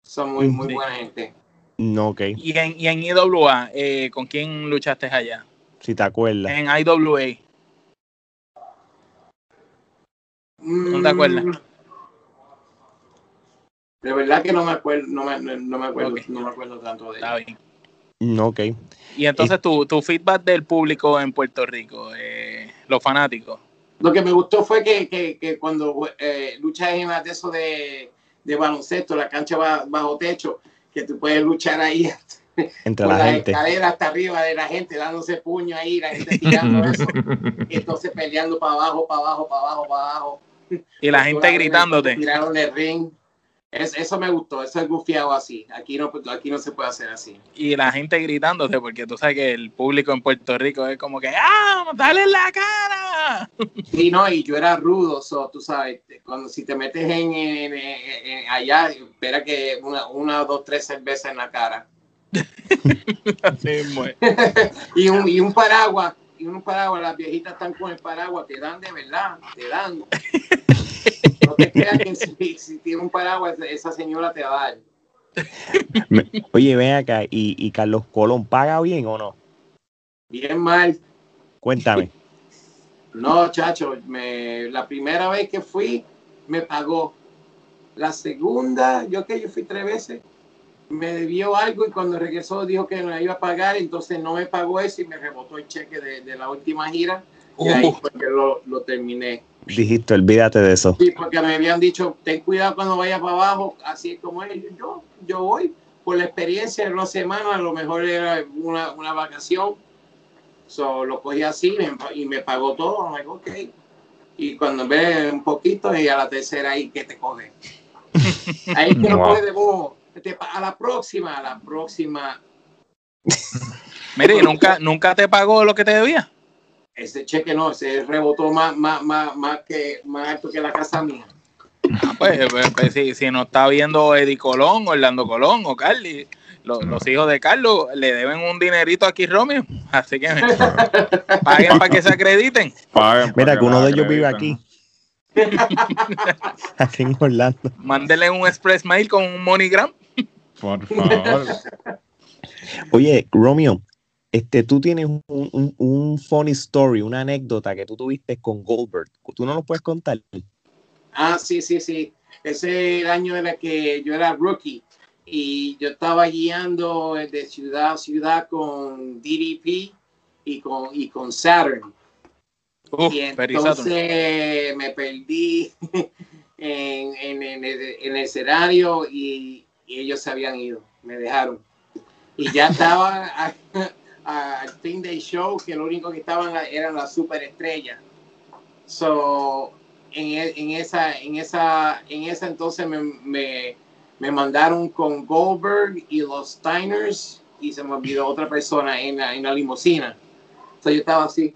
son muy, muy buena gente. No, ok. Y en, y en IWA, eh, ¿con quién luchaste allá? Si te acuerdas. En IWA. ¿No te acuerdas? Mm. De verdad que no me acuerdo, no me, no- me acuerdo, Ok. no me acuerdo tanto de Está él. bien. No, ok. Y entonces tu, tu feedback del público en Puerto Rico, eh, los fanáticos. Lo que me gustó fue que, que, que cuando eh, luchas en las de eso de, de baloncesto, la cancha va bajo techo, que tú puedes luchar ahí Entre con la la gente. escalera hasta arriba de la gente, dándose puño ahí, la gente tirando eso, y entonces peleando para abajo, para abajo, para abajo, para abajo. Y la gente gritándote. Tiraron el ring. Es- eso me gustó, eso es gufiado así. Aquí no, aquí no se puede hacer así. Y la gente gritándote, porque tú sabes que el público en Puerto Rico es como que ¡Ah! ¡Dale en la cara! Sí, no, y yo era rudo, so, tú sabes, cuando si te metes en, en- en- en- allá, espera que una, una, dos, tres cervezas en la cara. Y un, y un paraguas, y un paraguas, las viejitas están con el paraguas, te dan de verdad, te dan. No te creas que si, si tiene un paraguas, esa señora te va a dar. Me- Oye, ven acá. ¿y, ¿Y Carlos Colón paga bien o no? Bien mal. Cuéntame. No, chacho, me, la primera vez que fui, me pagó. La segunda, yo que yo fui tres veces, me debió algo y cuando regresó dijo que no iba a pagar, entonces no me pagó eso y me rebotó el cheque de, de la última gira y ahí Uh. fue que lo, lo terminé. Dijiste, olvídate de eso. Sí, porque me habían dicho, ten cuidado cuando vayas para abajo, así como es. Yo, yo voy por la experiencia de una semana, a lo mejor era una, una vacación. So, lo cogí así me- y me pagó todo. Like, ok. Y cuando ve un poquito, y a la tercera ahí que te coge. Ahí que no Wow. puede, pa- a la próxima, a la próxima, Mire, ¿y nunca, nunca te pagó lo que te debía? Ese cheque no, ese rebotó más, más, más, más, que, más alto que la casa mía. Ah, pues, pues, pues, si, si no está viendo Eddie Colón, Orlando Colón o Carly, lo- los hijos de Carlos le deben un dinerito aquí, Romeo. Así que paguen para que se acrediten. Paguen Mira que uno de ellos vive aquí. Aquí en Orlando. Mándenle un express mail con un MoneyGram. Por favor. Oye, Romeo, este, tú tienes un, un- un funny story, una anécdota que tú tuviste con Goldberg. ¿Tú no nos puedes contar? Ah, sí, sí, sí. Ese el año era que yo era rookie y yo estaba guiando de ciudad a ciudad con DDP y con, y con Saturn. Uf, y entonces me perdí en, en- en el, en el escenario y, y ellos se habían ido, me dejaron. Y ya estaba al fin del show, que lo único que estaban eran las superestrellas. So, en, e- en esa, en esa, en esa entonces me, me, me mandaron con Goldberg y los Steiners y se me olvidó otra persona en la, en la limusina. So, yo estaba así.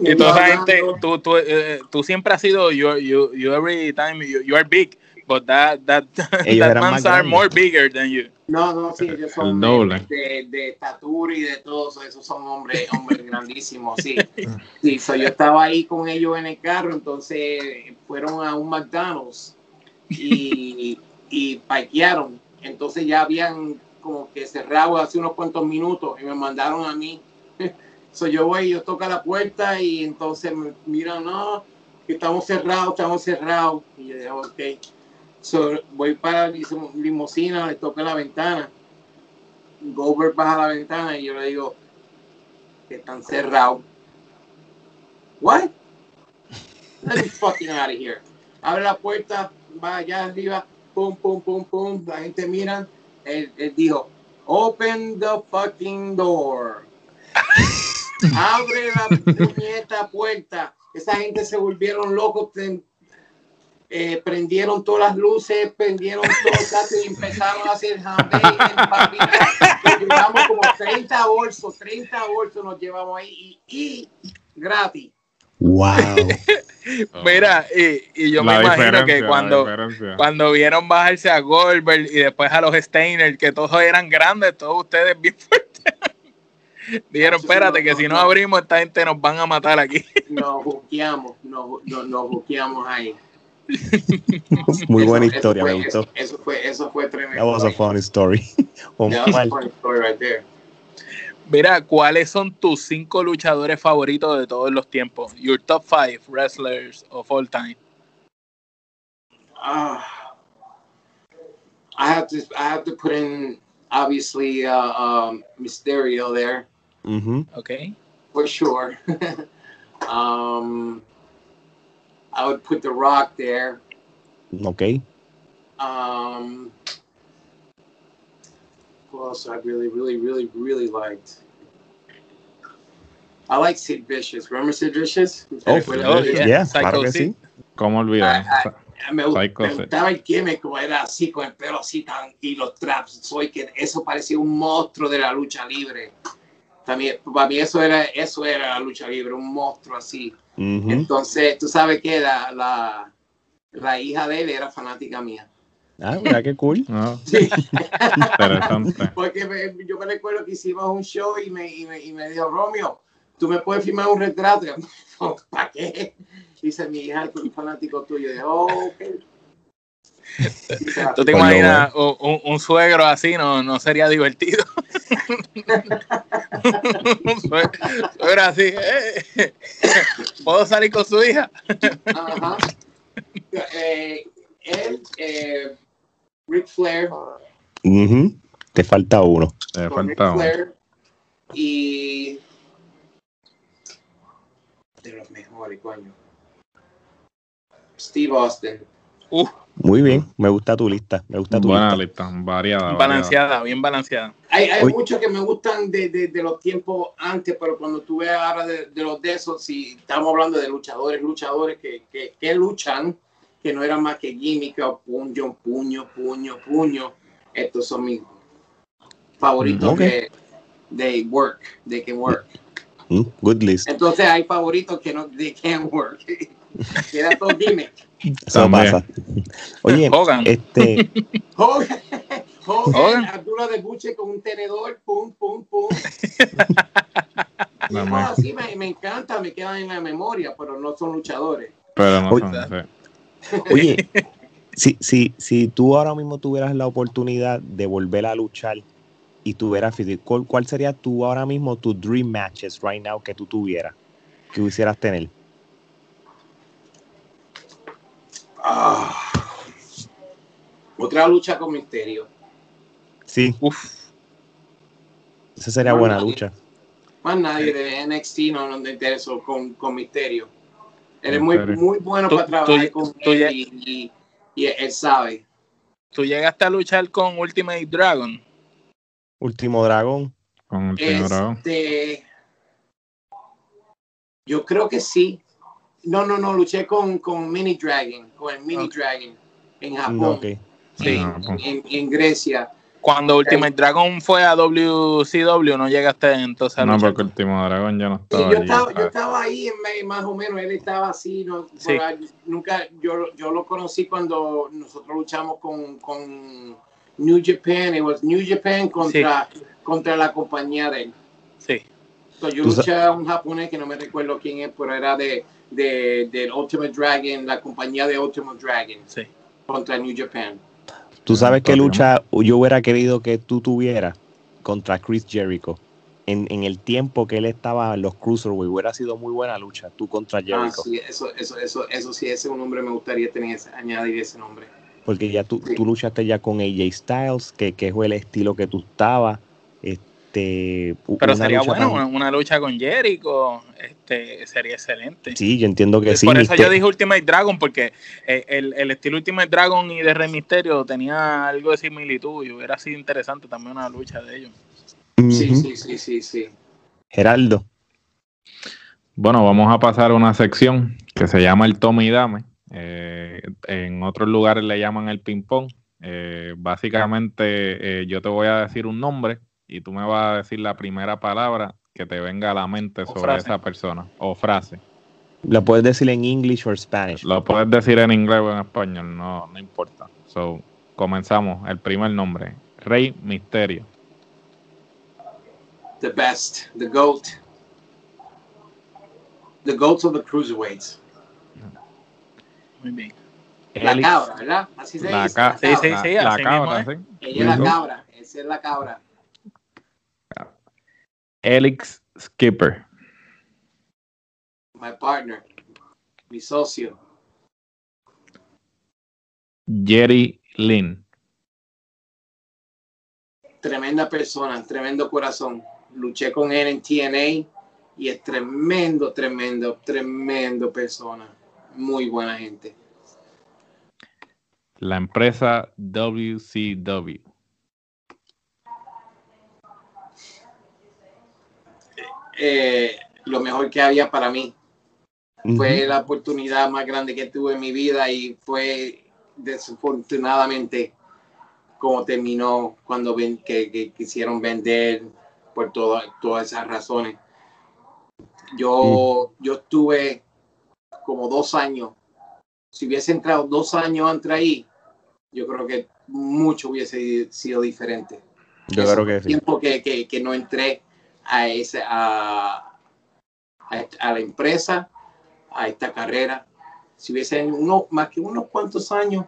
Y toda esa gente, tú, tú, eh, tú siempre has sido, you, you, you every time, you, you are big, but that, that, Ellos that mans más are grandes. more bigger than you. No, no, sí, ellos El son doble. de, de estatura y de todo eso, esos son hombres, hombres grandísimos, sí. Sí, so yo estaba ahí con ellos en el carro, entonces fueron a un McDonald's y, y parquearon. Entonces ya habían como que cerrado hace unos cuantos minutos y me mandaron a mí. So yo voy, yo toco la puerta y entonces me miran, no, que estamos cerrados, estamos cerrados. Y yo digo, ok. So, voy para limusina, le toco la ventana. Goldberg baja la ventana y yo le digo que están cerrados. What? Let me fucking out of here. Abre la puerta, va allá arriba, pum, pum, pum, pum. La gente mira. Él, él dijo, open the fucking door. Abre la puñeta puerta. Esa gente se volvieron locos. Eh, prendieron todas las luces, prendieron todo el gato y empezaron a hacer jambé en llevamos como 30 bolsos, 30 bolsos nos llevamos ahí y, y gratis. ¡Wow! Mira, y, y yo me La imagino que cuando, cuando vieron bajarse a Goldberg y después a los Steiner, que todos eran grandes, todos ustedes bien fuertes, dijeron, espérate, que no, si no no. abrimos, esta gente nos van a matar aquí. Nos buqueamos, nos, nos, nos buqueamos ahí. Muy Eso- buena eso historia, fue- me gustó. Eso, eso fue, eso fue tremendo. That was a funny story. That was a funny story right there. Mira, ¿cuáles son tus cinco luchadores favoritos de todos los tiempos? Your top five wrestlers of all time. Uh, I have to I have to put in obviously uh, um, Mysterio there ujú, Okay. for sure. um, I would put The Rock there. ok. Um, who else I really, really, really, really liked? I like Sid Vicious. Remember Sid Vicious? Oh, Oh, yeah. yeah, Psycho claro que sí. ¿Cómo olvidar? Me, gust- Psycho me Sid. gustaba el gimmick, como era así, con el pelo así tan, y los traps. Soy que eso parecía un monstruo de la lucha libre. También, para mí eso era, eso era la lucha libre, un monstruo así. Entonces, tú sabes que la, la, la hija de él era fanática mía. Ah, mira qué cool. No, Sí. interesante. Porque me- yo me recuerdo que hicimos un show y me, y me, y me dijo, Romeo, tú me puedes firmar un retrato. ¿Para qué? Dice mi hija, es un fanático tuyo. Y yo, oh, ok. ¿Tú te imaginas un, suegro así? No, no sería divertido. un sue- suegro así. eh, ¿Puedo salir con su hija? Ajá. Eh, él, eh, Ric Flair. Te falta uno. Te falta Ric uno. Flair y de los mejores, coño. Steve Austin. Uf, Muy bien, me gusta tu lista. Me gusta tu Buena lista. lista, variada. variada. balanceada, bien balanceada. Hay, hay muchos que me gustan de, de- de los tiempos antes, pero cuando tú ves ahora de, de los de esos, si estamos hablando de luchadores, luchadores que, que, que luchan, que no eran más que gimmick o puño, puño, puño, puño, estos son mis favoritos Mm, ok. de, de work, de que work. Mm, good list. Entonces hay favoritos que no they can't work. que era todo gimmick. Eso También. pasa. Oye, Hogan. este, Hogan, Hogan, Hogan. Abdullah de Buche con un tenedor, pum, pum, pum. No, me- así me, me encanta, me quedan en la memoria, pero no son luchadores. Pero no Oye. son. sí. oye, si, si, si tú ahora mismo tuvieras la oportunidad de volver a luchar y tuvieras físico, ¿cuál, cuál sería tu ahora mismo tu dream matches right now que tú tuvieras, que quisieras tener? Ah. Otra lucha con misterio. Sí, Uf, esa sería buena nadie. lucha. Más nadie de NXT no nos interesó con, con misterio. Él es muy, muy bueno Tú- para trabajar tú- con tú él ya- y, y- y él sabe. tú llegaste a luchar con Ultimate Dragon. Último Dragón. Con Dragón. Este, yo creo que sí. No, no, no, luché con, con Mini Dragon, con el Mini Ok. Dragon en No, Japón, ok. Sí. en, Japón. en- en Grecia. Cuando Ultimate Dragon fue a WCW, no llegaste entonces a No, porque el último dragón ya no Sí, estaba yo, allí. estaba, yo estaba ahí en medio, más o menos, él estaba así, no, Sí. ahí, nunca, yo, yo lo conocí cuando nosotros luchamos con, con New Japan, it was New Japan contra, contra la compañía de él. Sí. So, yo luché a un japonés que no me recuerdo quién es, pero era de, de, del Ultimate Dragon, la compañía de Ultimate Dragon Sí. contra New Japan. Tú sabes qué lucha yo hubiera querido que tú tuvieras contra Chris Jericho. En, en el tiempo que él estaba en los Cruiserweight, hubiera sido muy buena lucha, tú contra Ah, Jericho. sí, eso, eso, eso, eso sí, ese es un nombre, me gustaría tener ese- añadir ese nombre. Porque ya tú, Sí. tú luchaste ya con AJ Styles, que, que es el estilo que tú estabas. Este, Pero una sería lucha bueno, tan- una, una lucha con Jericho, este, sería excelente. Sí, yo entiendo que sí. Por eso yo dije Ultimate Dragon, porque eh, el, el estilo Ultimate Dragon y de Rey Misterio tenía algo de similitud y hubiera sido interesante también una lucha de ellos. Sí, sí, sí, sí, sí. Geraldo. Bueno, vamos a pasar a una sección que se llama el tome y dame. Eh, en otros lugares le llaman el ping-pong. Eh, básicamente, eh, yo te voy a decir un nombre y tú me vas a decir la primera palabra que te venga a la mente O sobre frase. esa persona o frase. Lo puedes decir en English o Spanish. Lo puedes decir en inglés o en español, no, no importa. So, comenzamos. El primer nombre, Rey Misterio. the best, the GOAT. The GOAT of the cruiserweights. Muy bien. La cabra, ¿verdad? Así se La, dice. ca- la Sí, sí, la- cabra. sí, la cabra, mismo Ella sí. es la cabra, esa es la cabra. Elix Skipper. My partner, mi socio. Jerry Lynn. Tremenda persona, tremendo corazón. Luché con él en TNA y es tremendo, tremendo, tremendo persona. Muy buena gente. La empresa WCW. Eh, lo mejor que había para mí. Ujú. Fue la oportunidad más grande que tuve en mi vida y fue desafortunadamente como terminó cuando ven, que, que quisieron vender por toda- todas esas razones. Yo, yo estuve como dos años. Si hubiese entrado dos años antes ahí, yo creo que mucho hubiese sido diferente. Yo Ese creo que el sí. tiempo que, que, que no entré a, ese, a, a, a la empresa, a esta carrera. Si hubiese uno, más que unos cuantos años,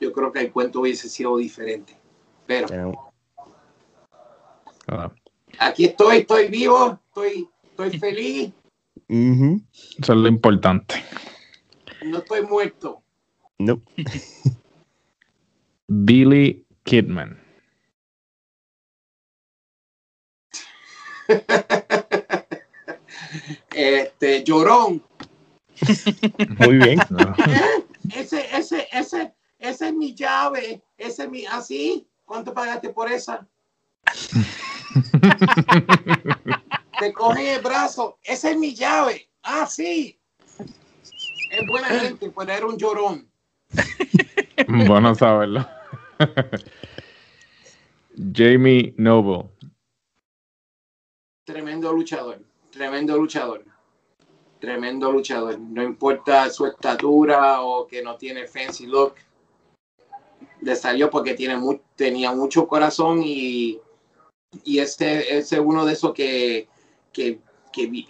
yo creo que el cuento hubiese sido diferente. Pero Ah, aquí estoy, estoy vivo, estoy, estoy feliz. Eso es lo importante. no estoy muerto. No. Billy Kidman. Este, llorón. Muy bien. Ese, ese, ese, esa es mi llave. Ese es mi, así. ¿Cuánto pagaste por esa? Te cogen el brazo. Esa es mi llave. Ah, sí. Es buena gente, pero era un llorón. bueno saberlo. Jamie Noble. Tremendo luchador, tremendo luchador, tremendo luchador. No importa su estatura o que no tiene fancy look. Le salió porque tiene tenía mucho corazón y, y este, es uno de esos que, que,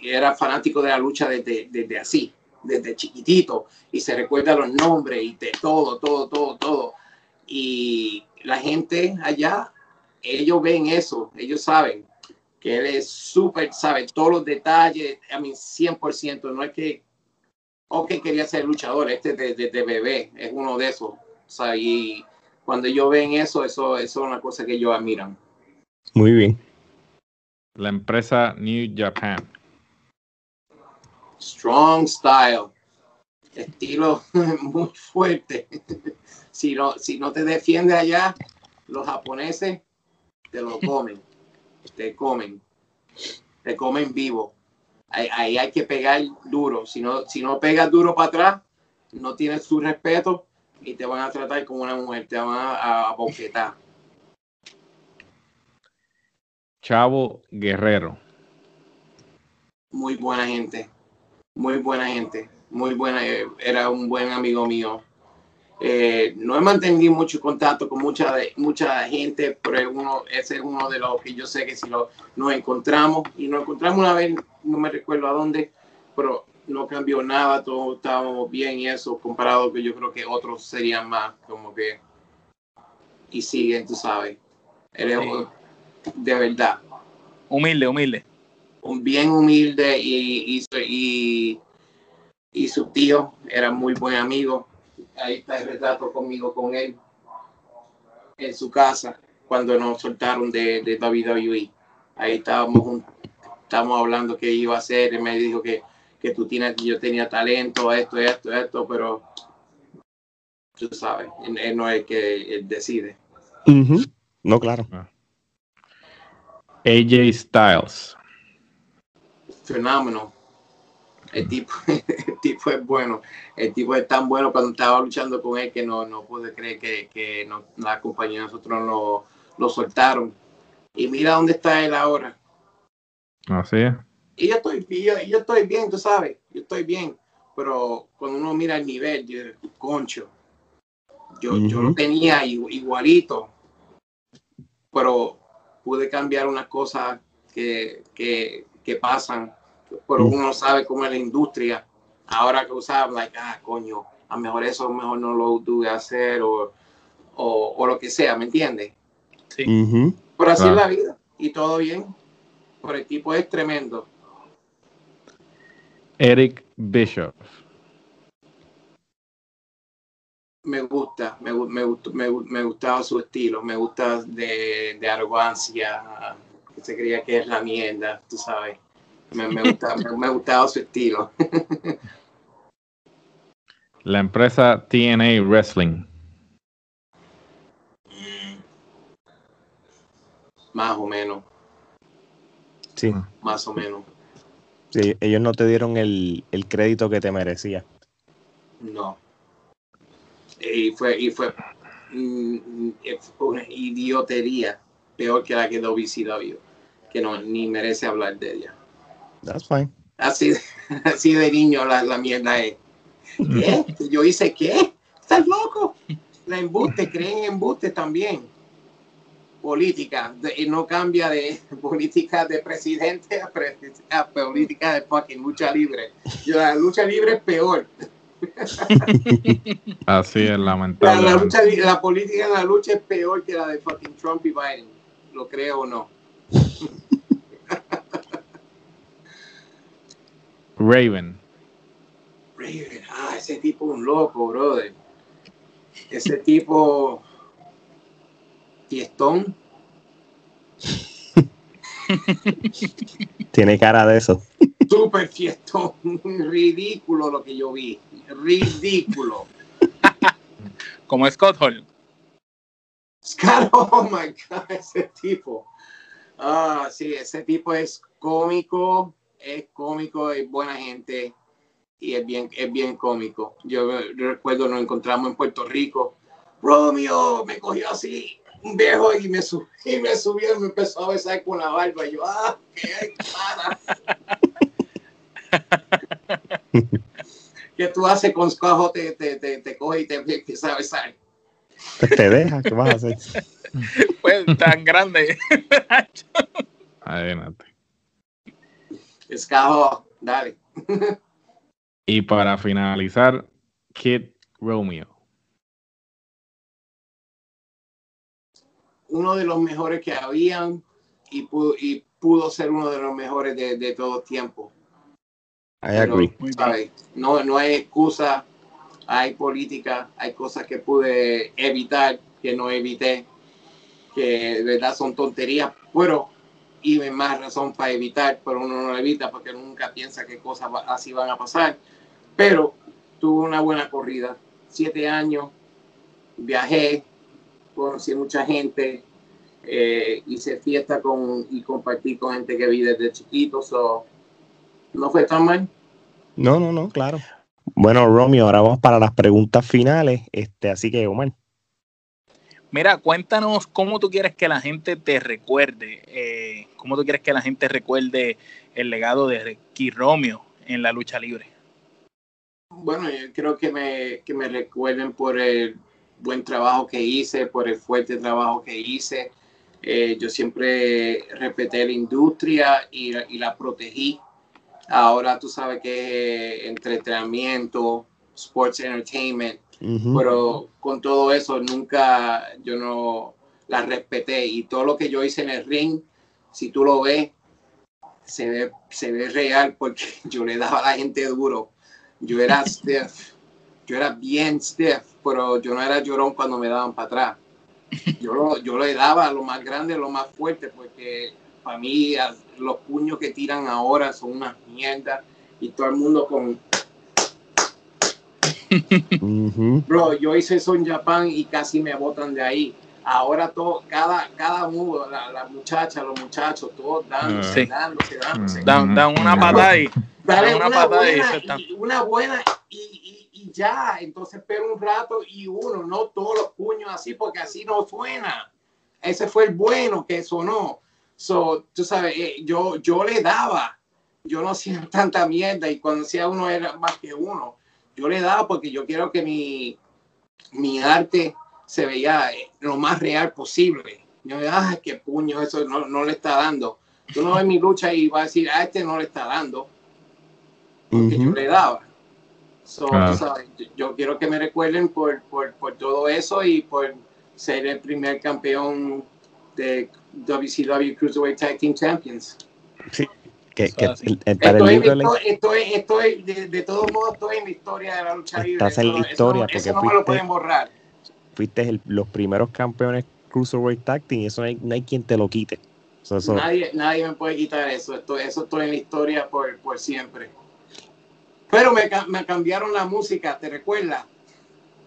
era fanático de la lucha desde, desde así, desde chiquitito y se recuerda los nombres y de todo, todo, todo, todo. Y la gente allá, ellos ven eso, ellos saben que él es súper, sabe todos los detalles, a mí 100%, no es que, ok, quería ser luchador, este de, de, bebé, es uno de esos, o y cuando ellos ven eso, eso, eso es una cosa que ellos admiran. Muy bien. La empresa New Japan. Strong style. Estilo muy fuerte. si, no, si no te defiende allá, los japoneses te lo comen. Te comen. Te comen vivo. Ahí, hay que pegar duro. Si no, si no pegas duro para atrás, no tienes su respeto y te van a tratar como una mujer. Te van a, a boquetar. Chavo Guerrero. Muy buena gente, muy buena gente, muy buena. Eh, era un buen amigo mío. Eh, no he mantenido mucho contacto con mucha, mucha gente, pero uno, ese es uno de los que yo sé que si lo, nos encontramos, y nos encontramos una vez, no me recuerdo a dónde, pero no cambió nada, todos estábamos bien y eso, comparado que yo creo que otros serían más como que, y siguen, tú sabes. Eres, de verdad. Humilde, humilde. Un bien humilde y, y, y, su tío era muy buen amigo. Ahí está el retrato conmigo con él en su casa cuando nos soltaron de, de WWE. Ahí estábamos, estábamos hablando que iba a hacer. y me dijo que, que tú tienes, yo tenía talento, esto, esto, esto, pero tú sabes, él, no es que él decide. No, claro. Ah. AJ Styles. Fenómeno. El tipo, el tipo es bueno. El tipo es tan bueno cuando estaba luchando con él que no, no pude creer que, que no, la compañía de nosotros lo, lo soltaron. Y mira dónde está él ahora. Así es. Y yo estoy, yo, yo estoy bien, tú sabes, yo estoy bien. Pero cuando uno mira el nivel, yo, concho, yo, yo lo tenía igualito. Pero pude cambiar unas cosas que, que, que pasan, pero uno sabe cómo es la industria. Ahora que usaba, like, ah, coño, a lo mejor eso mejor no lo tuve hacer o, o, o, lo que sea, ¿me entiendes? Sí. Por así es la vida y todo bien. Por el tipo es tremendo. Eric Bishop me gusta, me, me, me, me, gustaba su estilo, me gusta de, de, arrogancia, que se creía que es la mierda, tú sabes. Me, me, gusta, me, gustaba su estilo. La empresa TNA Wrestling. Más o menos. Sí. Más o menos. Sí, ellos no te dieron el, el crédito que te merecía. No y fue, y fue, mm, una idiotería peor que la que WCW, que no ni merece hablar de ella. That's fine. Así, así de niño la, la mierda es. ¿Qué? Yo hice qué? ¿Estás loco? La embuste, creen en embuste también. Política, y no cambia de política de presidente a, política de fucking lucha libre. Yo, la lucha libre es peor. Así es, lamentable. La, la, política de la lucha es peor que la de fucking Trump y Biden. Lo creo o no. Raven. Raven, ah, ese tipo es un loco, brother. Ese tipo. Tiestón. Tiene cara de eso. Súper fiestón. Ridículo lo que yo vi. Ridículo. Como Scott Hall. Scott, oh my God, ese tipo. Ah, sí, ese tipo es cómico, es cómico, es buena gente y es bien, es bien cómico. Yo recuerdo, nos encontramos en Puerto Rico. Romeo me cogió así, un viejo, y me, subió, y me subió y me empezó a besar con la barba. Y yo, ah, qué para. ¿Qué tú haces con Scojo? Te, te, te, te coge y te empieza a besar. Pues te deja, ¿qué vas a hacer? Pues tan grande. Adelante. Escajo, dale. Y para finalizar, Kid Romeo. Uno de los mejores que habían y pudo, y pudo ser uno de los mejores de, de todo tiempo. I agree. ¿sabes? No, no hay excusa, hay política, hay cosas que pude evitar, que no evité, que de verdad son tonterías, pero y más razón para evitar, pero uno no lo evita porque nunca piensa que cosas así van a pasar. Pero tuve una buena corrida, siete años, viajé, conocí mucha gente, eh, hice fiesta con, y compartí con gente que vi desde chiquito, so, no fue tan mal. No, no, no, claro. Bueno, Romeo, ahora vamos para las preguntas finales. Este, así que, Omar. Mira, cuéntanos cómo tú quieres que la gente te recuerde, eh, cómo tú quieres que la gente recuerde el legado de Kid Romeo en la lucha libre. Bueno, yo creo que me, que me recuerden por el buen trabajo que hice, por el fuerte trabajo que hice. Eh, yo siempre respeté la industria y, y la protegí. Ahora tú sabes que es entretenimiento, sports entertainment, Ujú. pero con todo eso nunca yo no la respeté y todo lo que yo hice en el ring, si tú lo ves, se ve, se ve real porque yo le daba a la gente duro. Yo era stiff, yo era bien stiff, pero yo no era llorón cuando me daban para atrás. Yo, lo- yo le daba lo más grande, lo más fuerte, porque para mí los puños que tiran ahora son una mierda y todo el mundo con Bro, yo hice eso en Japón y casi me botan de ahí. Ahora todo, cada, cada uno, la, la muchacha, los muchachos, todos dándose, Sí. dándose, dándose. Dan, dan una patada y dan una, una patada y buena, se están. y, una buena y, y- y ya. Entonces espera un rato y uno, no todos los puños así, porque así no suena. Ese fue el bueno que sonó. So, tú sabes, eh, yo, yo le daba, yo no hacía tanta mierda y cuando hacía uno era más que uno. Yo le daba porque yo quiero que mi, mi arte se veía eh, lo más real posible. Yo, ay, qué puño, eso no, no le está dando. Tú no ves mi lucha y vas a decir, a este no le está dando porque yo le daba. So, Claro. tú sabes, yo, yo quiero que me recuerden por, por, por todo eso y por ser el primer campeón de WCW Cruiserweight Tag Team Champions. Que, que el- el- para el Estoy, libro de la- estoy, estoy, estoy- de, de todos modos, estoy en la historia de la lucha libre. Estás en la eso historia, porque eso no me lo fuiste- pueden borrar. fuiste el- los primeros campeones Cruiserweight Tag Team y eso no hay, no hay quien te lo quite. Eso- Nadie, nadie me puede quitar eso. Estoy, eso estoy en la historia por, por siempre. Pero me, me cambiaron la música, ¿te recuerdas?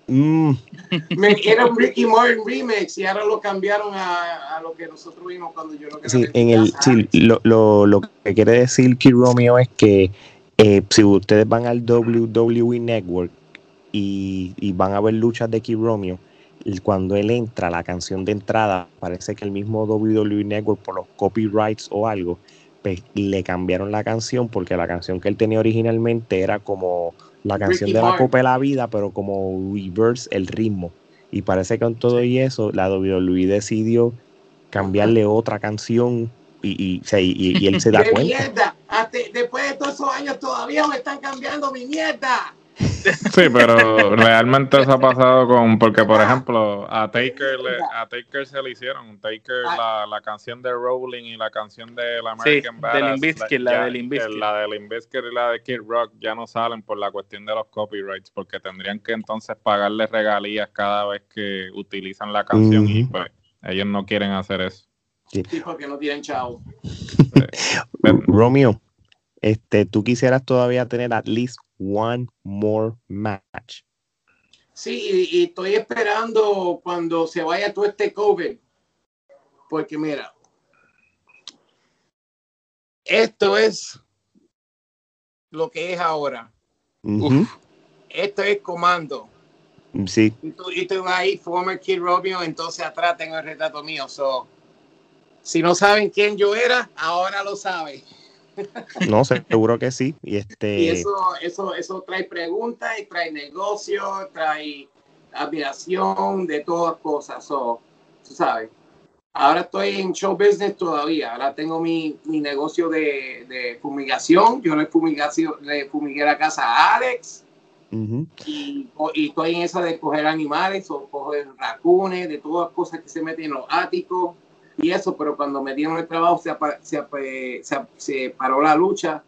Mm, Me- era un Ricky Martin remix y ahora lo cambiaron a, a lo que nosotros vimos cuando yo lo sí, grabé en el, sí, lo, lo, lo que quiere decir Kid Romeo es que eh, si ustedes van al WWE Network y, y van a ver luchas de Kid Romeo, cuando él entra, la canción de entrada, parece que el mismo WWE Network por los copyrights o algo, pues le cambiaron la canción porque la canción que él tenía originalmente era como la canción Ricky de la Martin. Copa de la Vida, pero como reverse el ritmo. Y parece que con todo y eso, la WWE decidió cambiarle otra canción y, y, y- él se da ¡Qué cuenta. mierda! Hasta después de todos esos años todavía me están cambiando mi mierda. Sí, pero realmente eso ha pasado con, porque por ejemplo, a Taker, le- a Taker se le hicieron, Taker, la, la canción de Rolling y la canción de la American Sí, Badass, de la ya- de Bizkit. la de Bizkit y la de Kid Rock ya no salen por la cuestión de los copyrights, porque tendrían que entonces pagarle regalías cada vez que utilizan la canción y pues ellos no quieren hacer eso. Sí, porque no tienen chavo. Romeo, este, tú quisieras todavía tener at least one more match. Sí, y, estoy esperando cuando se vaya todo este COVID. Porque mira, esto es lo que es ahora. Esto es comando. Sí. Y tú, y tú ahí, former Kid Romeo, entonces atrás tengo el retrato mío. So, si no saben quién yo era, ahora lo saben. No, seguro que sí. Y, este... y eso, eso, eso trae preguntas, y trae negocio, trae admiración, de todas cosas. So, tú sabes. Ahora estoy en show business todavía. Ahora tengo mi, mi negocio de, de, fumigación. Yo le, fumigación, le fumigué la casa a Alex. y, y, estoy en esa de coger animales o coger racunes, de todas las cosas que se meten en los áticos y eso, pero cuando me dieron el trabajo se, se, se, paró la lucha.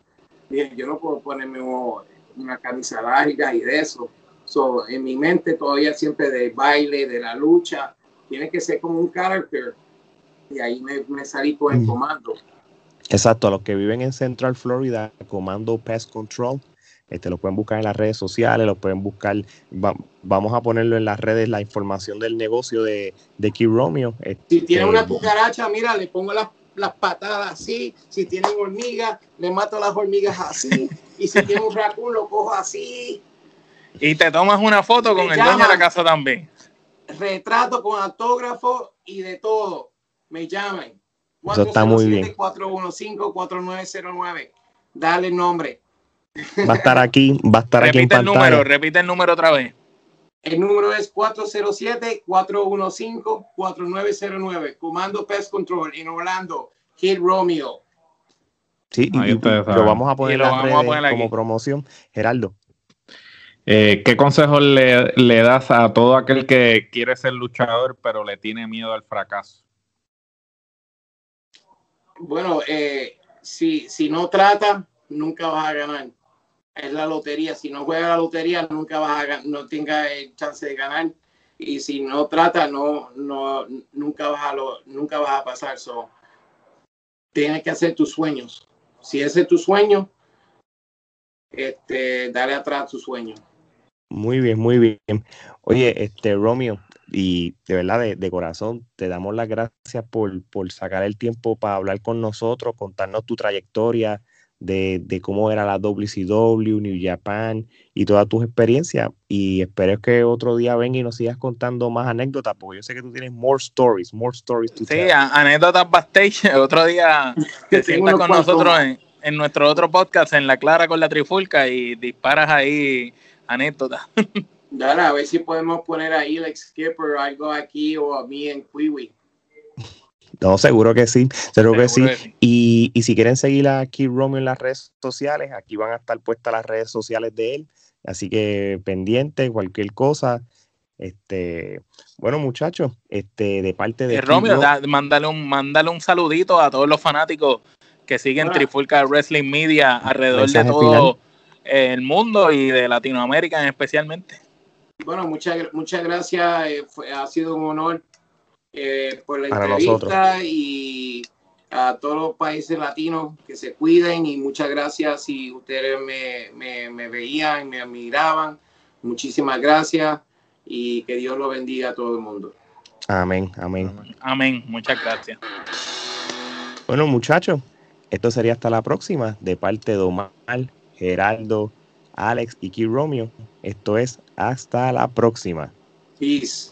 Dije, yo no puedo ponerme una camisa larga y de eso. So, en mi mente todavía siempre de baile, de la lucha, tiene que ser como un carácter. Y ahí me, me salí con el comando. Exacto, a los que viven en Central Florida, Comando Pest Control, este, lo pueden buscar en las redes sociales, lo pueden buscar, vamos a ponerlo en las redes, la información del negocio de, de Key Romeo. si tiene una este, cucaracha, mira, le pongo las, las patadas así, si tienen hormigas, le mato las hormigas así, y si tiene un raccoon, lo cojo así. Y te tomas una foto con el dueño de la casa también. Retrato con autógrafo y de todo. Me llamen. Eso está muy bien. 415-4909. Dale el nombre. Va a estar aquí, va a estar aquí en el número, repite el número otra vez. El número es 407-415-4909. Comando Pest Control en Orlando, Kid Romeo. Sí, y, lo vamos a poner, como promoción. Geraldo. Eh, ¿Qué consejos le, le, das a todo aquel que quiere ser luchador pero le tiene miedo al fracaso? Bueno, eh, si, si no trata, nunca vas a ganar es la lotería. Si no juega la lotería, nunca vas a no tenga el chance de ganar. Y si no trata, no, no, nunca vas a lo, nunca vas a pasar. So, tienes que hacer tus sueños. Si ese es tu sueño, este, dale atrás tu sueño. Muy bien, muy bien. Oye, este Romeo, y de verdad, de, de, corazón, te damos las gracias por, por sacar el tiempo para hablar con nosotros, contarnos tu trayectoria, de, cómo era la WCW, New Japan y todas tus experiencias. Y espero que otro día venga y nos sigas contando más anécdotas, porque yo sé que tú tienes more stories, more stories. sí, anécdotas backstage. Otro día te sientas con nosotros en, nuestro otro podcast, en La Clara con la Trifulca, y disparas ahí anécdotas. Dale, a ver si podemos poner ahí el Skipper algo aquí o a mí en Kiwi. No, seguro que sí, seguro, que, sí. Y, si quieren seguir a Kid Romeo en las redes sociales, aquí van a estar puestas las redes sociales de él. Así que pendiente, cualquier cosa. Este, bueno, muchachos, este, de parte de. Eh, Romeo, mándale, un, mándale un saludito a todos los fanáticos que siguen Trifulca Wrestling Media alrededor de todo el mundo y de Latinoamérica especialmente. Bueno, muchas, muchas gracias. Eh, ha sido un honor eh, por la entrevista y a todos los países latinos que se cuiden y muchas gracias si ustedes me, me, me veían, me admiraban. Muchísimas gracias y que Dios lo bendiga a todo el mundo. Amén, amén. Amén, muchas gracias. Bueno, muchachos, esto sería hasta la próxima de parte de Omar, Geraldo, Alex y Key Romeo. Esto es hasta la próxima. Peace.